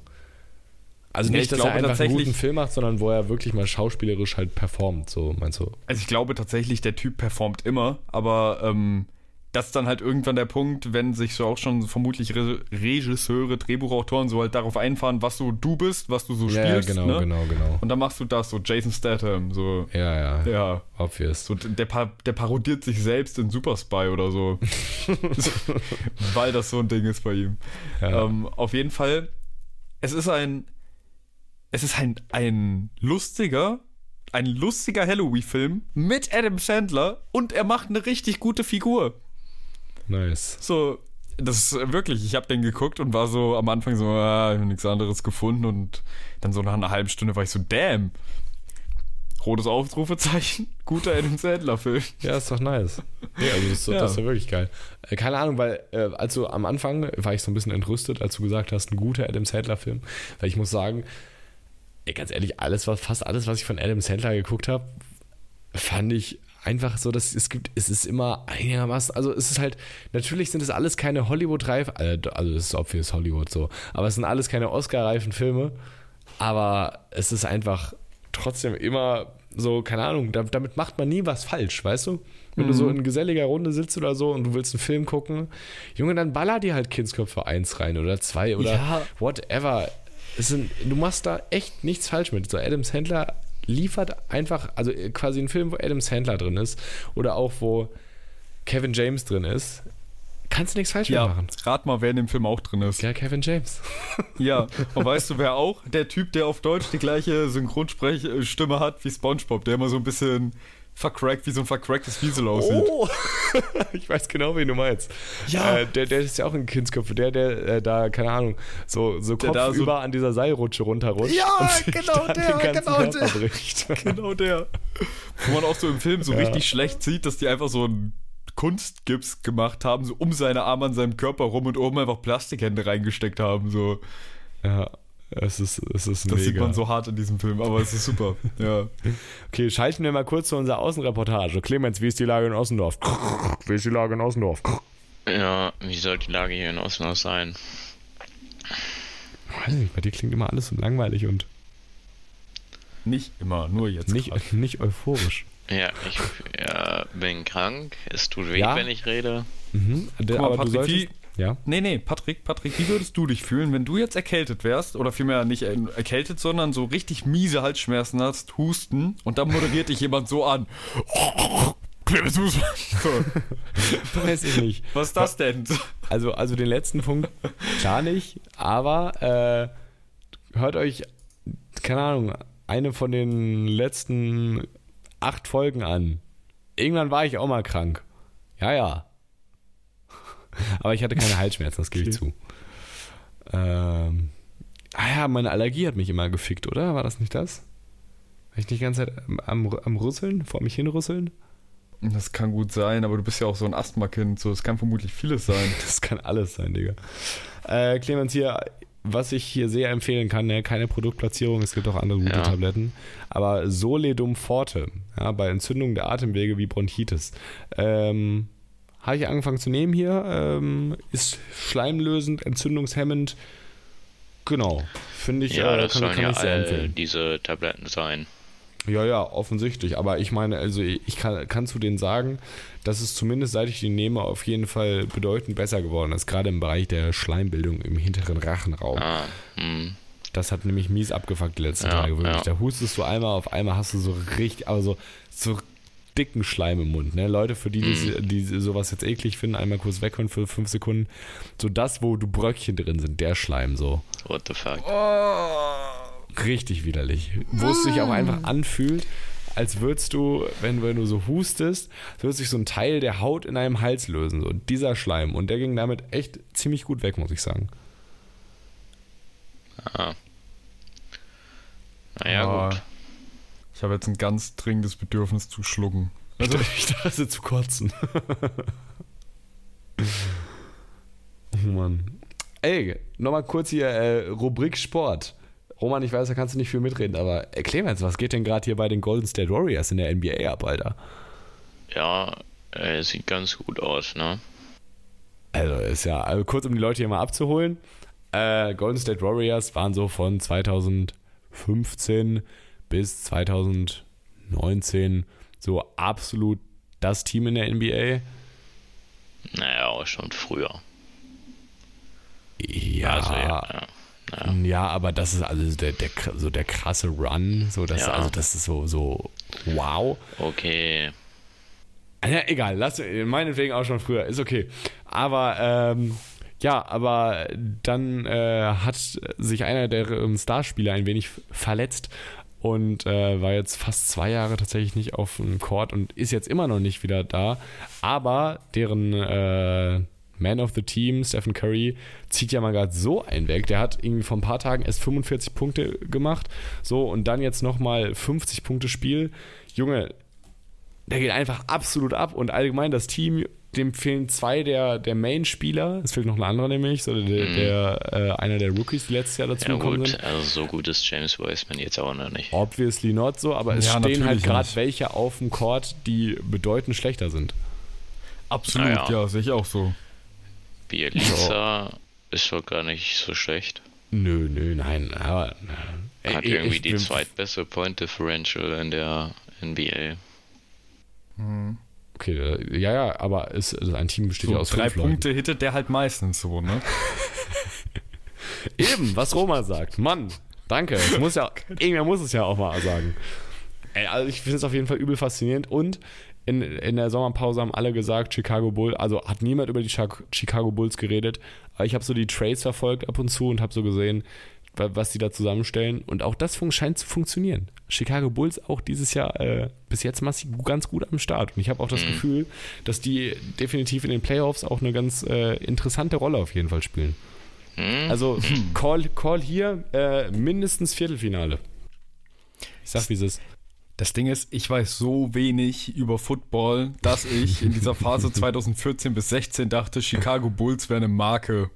Also nicht, ich dass er einfach einen guten Film macht, sondern wo er wirklich mal schauspielerisch halt performt, so meinst du? Also ich glaube tatsächlich, der Typ performt immer, aber ähm, das ist dann halt irgendwann der Punkt, wenn sich so auch schon vermutlich Re Regisseure, Drehbuchautoren so halt darauf einfahren, was so du bist, was du so Ja, spielst. genau, ne? genau, genau. Und dann machst du das, so Jason Statham, so, Ja, ja, ja. obvious. So, der, pa der parodiert sich selbst in Super Spy oder so. Weil das so ein Ding ist bei ihm. Ja. Ähm, auf jeden Fall, es ist ein, es ist ein, ein lustiger, ein lustiger Halloween-Film mit Adam Sandler und er macht eine richtig gute Figur. Nice. So, das ist wirklich, ich habe den geguckt und war so am Anfang so, ah, ich hab nichts anderes gefunden und dann so nach einer halben Stunde war ich so, damn. Rotes Ausrufezeichen, guter Adam Sandler-Film. Ja, ist doch nice. Nee, also das, Ja. das ist ja wirklich geil. Äh, keine Ahnung, weil äh, also am Anfang war ich so ein bisschen entrüstet, als du gesagt hast, ein guter Adam Sandler-Film. Weil ich muss sagen, ey, ganz ehrlich, alles, was, fast alles, was ich von Adam Sandler geguckt habe, fand ich einfach so, dass es gibt, es ist immer einigermaßen, also es ist halt, natürlich sind es alles keine Hollywood-reifen, also es ist obvious Hollywood so, aber es sind alles keine Oscar-reifen Filme, aber es ist einfach trotzdem immer so, keine Ahnung, da, damit macht man nie was falsch, weißt du? Wenn du so in geselliger Runde sitzt oder so und du willst einen Film gucken, Junge, dann baller dir halt Kindsköpfe 1 rein oder 2 oder Ja. whatever. Sind, du machst da echt nichts falsch mit. So Adam Sandler liefert einfach, also quasi ein Film, wo Adam Sandler drin ist oder auch wo Kevin James drin ist, kannst du nichts falsch Ja, machen. rat mal, wer in dem Film auch drin ist. Ja, Kevin James. Ja, und weißt du, wer auch? Der Typ, der auf Deutsch die gleiche Synchronsprechstimme hat wie Spongebob, der immer so ein bisschen vercrackt, wie so ein vercracktes Wiesel aussieht. Oh, ich weiß genau, wen du meinst. Ja. Äh, der, der ist ja auch ein Kindsköpfe, der, der äh, da, keine Ahnung, so, so Der da kopfüber so- an dieser Seilrutsche runterrutscht. Ja, und sich genau dann der, den ganzen genau Körper der. bricht. Genau der. Wo man auch so im Film so Ja. richtig schlecht sieht, dass die einfach so einen Kunstgips gemacht haben, so um seine Arme an seinem Körper rum und oben einfach Plastikhände reingesteckt haben. So. Ja, es ist, es ist Das mega. sieht man so hart in diesem Film, aber es ist super. Ja. Okay, schalten wir mal kurz zu unserer Außenreportage. Clemens, wie ist die Lage in Ossendorf? Wie ist die Lage in Ossendorf? Ja, wie soll die Lage hier in Osnabrück sein? Weiß nicht, bei dir klingt immer alles so langweilig und Nicht immer, nur jetzt. nicht, grad. nicht euphorisch. Ja, ich ja, bin krank. Es tut weh, Ja? wenn ich rede. Mhm. Guck mal, Aber du Patrick, solltest, wie, ja. Nee, nee, Patrick, Patrick, wie würdest du dich fühlen, wenn du jetzt erkältet wärst oder vielmehr nicht äh, erkältet, sondern so richtig miese Halsschmerzen hast, Husten und dann moderiert dich jemand so an. Clemens. So, Weiß ich nicht. was ist das denn? Also, also den letzten Punkt klar nicht, aber äh, hört euch, keine Ahnung, eine von den letzten acht Folgen an. Irgendwann war ich auch mal krank. Ja, ja. Aber ich hatte keine Halsschmerzen, das gebe ich zu. Ähm, ah ja, meine Allergie hat mich immer gefickt, oder? War das nicht das? War ich nicht die ganze Zeit am, am, am Rüsseln, vor mich hinrüsseln? Das kann gut sein, aber du bist ja auch so ein Asthma-Kind, so es kann vermutlich vieles sein. Das kann alles sein, Digga. Äh, Clemens, hier, was ich hier sehr empfehlen kann, ne, keine Produktplatzierung, es gibt auch andere gute Ja. Tabletten, aber Soledum Forte, ja, bei Entzündung der Atemwege wie Bronchitis. Ähm, habe ich angefangen zu nehmen hier, ähm, ist schleimlösend, entzündungshemmend. Genau, finde ich, Ja, äh, das kann, sollen kann ja ich sehr empfehlen. diese Tabletten sein. Ja, ja, offensichtlich. Aber ich meine, also ich kann, kann zu denen sagen, dass es zumindest seit ich die nehme auf jeden Fall bedeutend besser geworden ist. Gerade im Bereich der Schleimbildung im hinteren Rachenraum. Ah, hm. Das hat nämlich mies abgefuckt die letzten Ja, Tage. Wirklich. ja. Da hustest du einmal, auf einmal hast du so richtig, aber so, so dicken Schleim im Mund. Ne? Leute, für die, die, Mhm. die sowas jetzt eklig finden, einmal kurz weghören für fünf Sekunden. So das, wo du Bröckchen drin sind, der Schleim so. What the fuck? Richtig widerlich. Wo es sich auch einfach anfühlt, als würdest du, wenn, wenn du so hustest, so wird sich so ein Teil der Haut in deinem Hals lösen. So dieser Schleim. Und der ging damit echt ziemlich gut weg, muss ich sagen. Ah. Naja, Ah, gut. Ich habe jetzt ein ganz dringendes Bedürfnis zu schlucken. Also, ich dachte zu kotzen. oh Mann. Ey, nochmal kurz hier äh, Rubrik Sport. Roman, ich weiß, da kannst du nicht viel mitreden, aber erklär mir jetzt, was geht denn gerade hier bei den Golden State Warriors in der NBA ab, Alter? Ja, äh, sieht ganz gut aus, ne? Also ist ja, also kurz um die Leute hier mal abzuholen. Äh, Golden State Warriors waren so von 2015 bis 2019 so absolut das Team in der NBA. Naja, auch schon früher. Ja, Also, ja, ja. ja. ja, aber das ist also der, der, so der krasse Run. So, das, Ja. Also das ist so, so wow. Okay. Ja, egal, lass meinetwegen auch schon früher, ist okay. Aber ähm, ja, aber dann äh, hat sich einer der ähm, Starspieler ein wenig verletzt und äh, war jetzt fast zwei Jahre tatsächlich nicht auf dem Court und ist jetzt immer noch nicht wieder da. Aber deren äh, Man of the Team, Stephen Curry, zieht ja mal gerade so einen weg. Der hat irgendwie vor ein paar Tagen erst 45 Punkte gemacht. So, und dann jetzt nochmal 50 Punkte Spiel. Junge, der geht einfach absolut ab und allgemein das Team, dem fehlen zwei der, der Main-Spieler. Es fehlt noch ein anderer nämlich, so der, Mhm. der äh, einer der Rookies, die letztes Jahr dazu Ja gekommen gut, sind. also so gut ist James Wiseman jetzt auch noch nicht. Obviously not so, aber es Ja, stehen halt gerade welche auf dem Court, die bedeutend schlechter sind. Absolut, Naja. ja, sehe ich auch so. Bielica ist doch gar nicht so schlecht. Nö, nö, nein, aber. äh, Hat ich- irgendwie ich die zweitbeste Point Differential in der NBA. Okay, äh, ja, ja, aber es, also ein Team besteht ja So aus drei fünf Leuten. Punkte hittet der halt meistens so, ne? Eben, was Roma sagt. Mann, danke. Es muss ja, irgendwer muss es ja auch mal sagen. Ey, also ich finde es auf jeden Fall übel faszinierend und in, in der Sommerpause haben alle gesagt, Chicago Bulls, also hat niemand über die Chi- Chicago Bulls geredet, aber ich habe so die Trades verfolgt ab und zu und habe so gesehen, was die da zusammenstellen und auch das scheint zu funktionieren. Chicago Bulls auch dieses Jahr äh, bis jetzt massiv ganz gut am Start und ich habe auch das Gefühl, dass die definitiv in den Playoffs auch eine ganz äh, interessante Rolle auf jeden Fall spielen. Hm? Also Call, Call hier äh, mindestens Viertelfinale. Ich sag, wie es ist. Das Ding ist, ich weiß so wenig über Football, dass ich in dieser Phase 2014 bis 16 dachte, Chicago Bulls wäre eine Marke.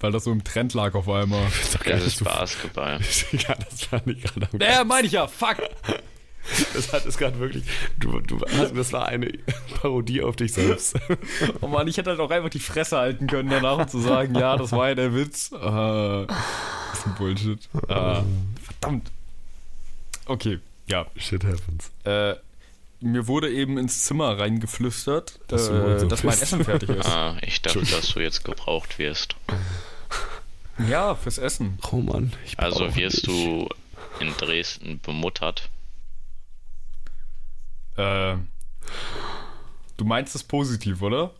Weil das so im Trend lag auf einmal. Ist doch geil, Das ist Basketball. ja, das fand ich gerade Ja, meine ich ja, fuck! Das hat es gerade wirklich. Du, du, das war eine Parodie auf dich selbst. Oh Mann, ich hätte halt auch einfach die Fresse halten können danach und zu sagen, ja, das war ja der Witz. Äh, das ist ein Bullshit. Äh, verdammt. Okay, ja. Shit happens. Äh, mir wurde eben ins Zimmer reingeflüstert, Dass äh, so dass mein. Essen fertig ist. Ah, ich dachte, dass du jetzt gebraucht wirst. Ja, fürs Essen. Roman, ich Also wirst du in Dresden bemuttert. Äh, du meinst es positiv, oder?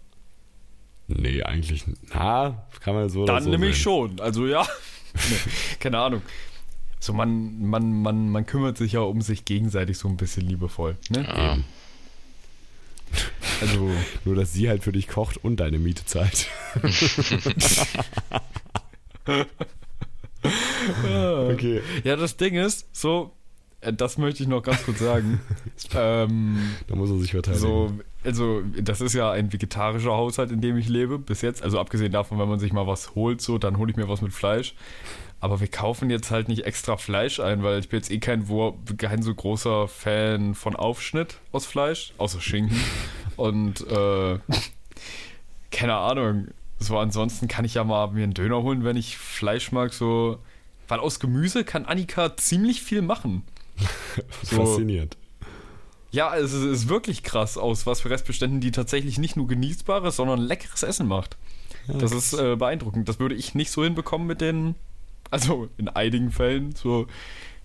Nee, eigentlich. Na, kann man so. Dann so nämlich schon. Also ja. nee, keine Ahnung. So, man, man, man, man kümmert sich ja um sich gegenseitig so ein bisschen liebevoll. Ne? Ja. Eben. Also, Nur, dass sie halt für dich kocht und deine Miete zahlt. okay. ja, das Ding ist, so, äh, das möchte ich noch ganz kurz sagen. ähm, Da muss er sich verteidigen. so, also, das ist ja ein vegetarischer Haushalt, in dem ich lebe, bis jetzt. Also, abgesehen davon, wenn man sich mal was holt, so, dann hole ich mir was mit Fleisch. Aber wir kaufen jetzt halt nicht extra Fleisch ein, weil ich bin jetzt eh kein, kein so großer Fan von Aufschnitt aus Fleisch, außer Schinken. Und äh, keine Ahnung. So ansonsten kann ich ja mal mir einen Döner holen, wenn ich Fleisch mag. So, weil aus Gemüse kann Annika ziemlich viel machen. so- Faszinierend. Ja, es ist, wirklich krass aus, was für Restbeständen die tatsächlich nicht nur genießbares, sondern leckeres Essen macht. Das ist äh, beeindruckend. Das würde ich nicht so hinbekommen mit den, also in einigen Fällen, so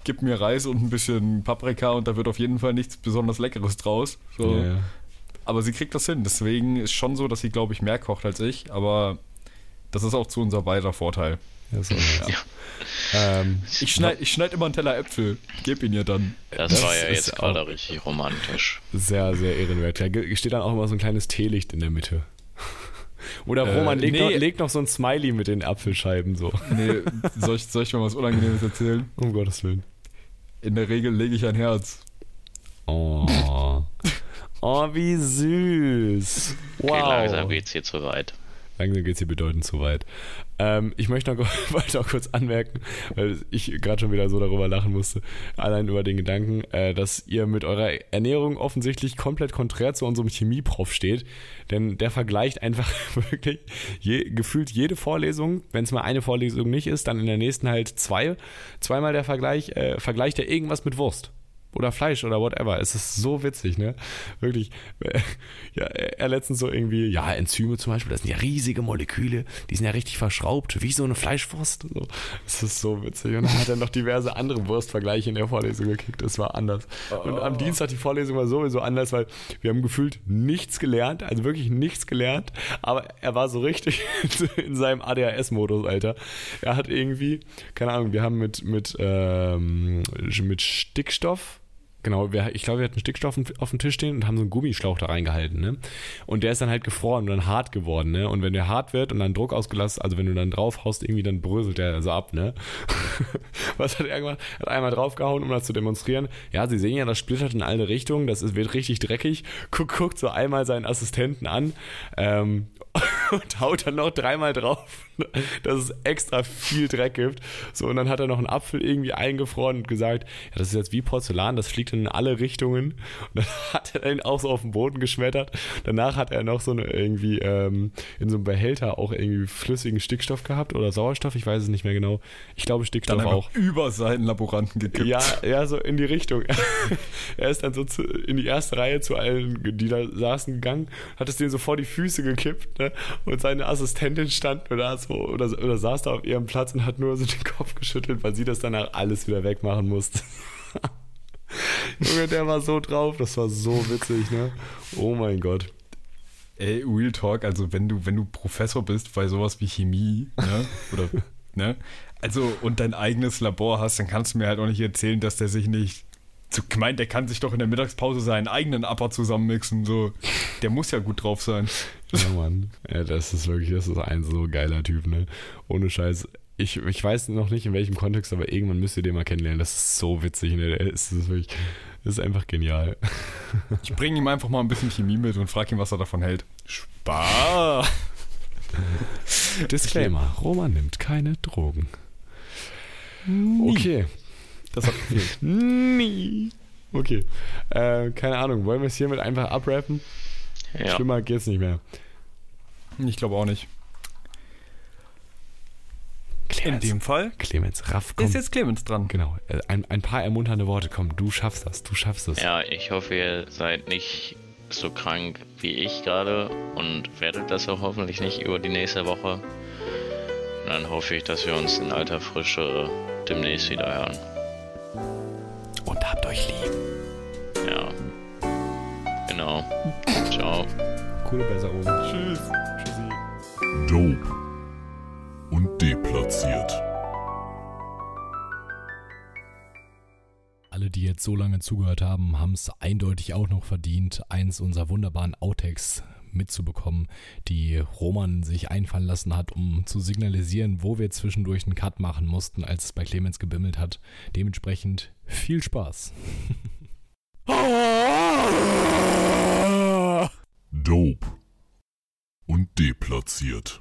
gib mir Reis und ein bisschen Paprika und da wird auf jeden Fall nichts besonders Leckeres draus. So. Ja, ja. Aber sie kriegt das hin. Deswegen ist schon so, dass sie, glaube ich, mehr kocht als ich. Aber das ist auch zu unser beider Vorteil. Ja, so, ja. Ähm, Ich schneide ich schneid immer einen Teller Äpfel. Geb ihn ihr dann. Das, Das war ja ist jetzt gerade richtig romantisch. sehr, sehr ehrenwert. Da steht dann auch immer so ein kleines Teelicht in der Mitte. Oder Äh, Roman, leg, nee. noch, leg noch so ein Smiley mit den Apfelscheiben so. Nee, soll ich, soll ich mal was Unangenehmes erzählen? Um Gottes Willen. In der Regel lege ich ein Herz. Oh. Oh, wie süß. Okay, langsam Wow. geht's hier zu weit. Langsam geht es hier bedeutend zu weit. Ähm, ich möchte noch, wollte noch kurz anmerken, weil ich gerade schon wieder so darüber lachen musste, allein über den Gedanken, äh, dass ihr mit eurer Ernährung offensichtlich komplett konträr zu unserem Chemieprof steht. Denn der vergleicht einfach wirklich je, gefühlt jede Vorlesung. Wenn es mal eine Vorlesung nicht ist, dann in der nächsten halt zwei. Zweimal der Vergleich, äh, vergleicht er irgendwas mit Wurst oder Fleisch oder whatever. Es ist so witzig, ne? Wirklich. Ja, er letztens so irgendwie, ja, Enzyme zum Beispiel, das sind ja riesige Moleküle, die sind ja richtig verschraubt, wie so eine Fleischwurst. So. Es ist so witzig. Und dann hat er noch diverse andere Wurstvergleiche in der Vorlesung gekickt. Es war anders. Und am Dienstag die Vorlesung war sowieso anders, weil wir haben gefühlt nichts gelernt, also wirklich nichts gelernt, aber er war so richtig in seinem ADHS-Modus, Alter. Er hat irgendwie, keine Ahnung, wir haben mit, mit, ähm, mit Stickstoff Genau, wir, ich glaube, wir hatten Stickstoff auf dem Tisch stehen und haben so einen Gummischlauch da reingehalten, ne? Und der ist dann halt gefroren und dann hart geworden, ne? Und wenn der hart wird und dann Druck ausgelassen, also wenn du dann drauf haust, irgendwie, dann bröselt der so ab, ne? Was hat er gemacht? Hat einmal draufgehauen, um das zu demonstrieren. Ja, sie sehen ja, das splittert in alle Richtungen, das ist, wird richtig dreckig. Guckt, guckt so einmal seinen Assistenten an ähm, und haut dann noch dreimal drauf, dass es extra viel Dreck gibt. So, und dann hat er noch einen Apfel irgendwie eingefroren und gesagt, ja, das ist jetzt wie Porzellan, das fliegt in alle Richtungen. Und dann hat er ihn auch so auf den Boden geschmettert. Danach hat er noch so eine irgendwie ähm, in so einem Behälter auch irgendwie flüssigen Stickstoff gehabt oder Sauerstoff, ich weiß es nicht mehr genau. Ich glaube Stickstoff dann auch. Über seinen Laboranten gekippt. Ja, ja, so in die Richtung. er ist dann so zu, in die erste Reihe zu allen, die da saßen, gegangen, hat es denen so vor die Füße gekippt, ne? Und seine Assistentin stand nur da so oder, oder saß da auf ihrem Platz und hat nur so den Kopf geschüttelt, weil sie das danach alles wieder wegmachen musste. Junge, der war so drauf, das war so witzig, ne? Oh mein Gott. Ey, Real Talk, also wenn du, wenn du Professor bist bei sowas wie Chemie, ne? Oder, ne? Also, und dein eigenes Labor hast, dann kannst du mir halt auch nicht erzählen, dass der sich nicht. So gemeint, der kann sich doch in der Mittagspause seinen eigenen Upper zusammenmixen. So, der muss ja gut drauf sein. Ja, Mann. Ja, das ist wirklich, das ist ein so geiler Typ, ne? Ohne Scheiß ich, ich weiß noch nicht in welchem Kontext, aber irgendwann müsst ihr den mal kennenlernen. Das ist so witzig. Ne? Das, ist wirklich, das ist einfach genial. Ich bringe ihm einfach mal ein bisschen Chemie mit und frage ihn, was er davon hält. Spaß! Disclaimer: Roman nimmt keine Drogen. Okay. Das hat gefehlt. Nie. Okay. Äh, keine Ahnung. Wollen wir es hiermit einfach abrappen? Ja. Schlimmer geht's nicht mehr. Ich glaube auch nicht. Clemens, In dem Fall. Clemens, Raff, komm. Ist jetzt Clemens dran. Genau. Äh, ein, ein paar ermunternde Worte. Komm, du schaffst das. Du schaffst es. Ja, ich hoffe, ihr seid nicht so krank wie ich gerade und werdet das auch hoffentlich nicht über die nächste Woche. Und dann hoffe ich, dass wir uns in alter Frische demnächst wieder hören. Und habt euch lieb. Ja. Genau. Ciao. Coole Besserung. Tschüss. Tschüssi. Dope und deplatziert. Alle, die jetzt so lange zugehört haben, haben es eindeutig auch noch verdient, eins unserer wunderbaren Outtakes mitzubekommen, die Roman sich einfallen lassen hat, um zu signalisieren, wo wir zwischendurch einen Cut machen mussten, als es bei Clemens gebimmelt hat. Dementsprechend viel Spaß. Dope und deplatziert.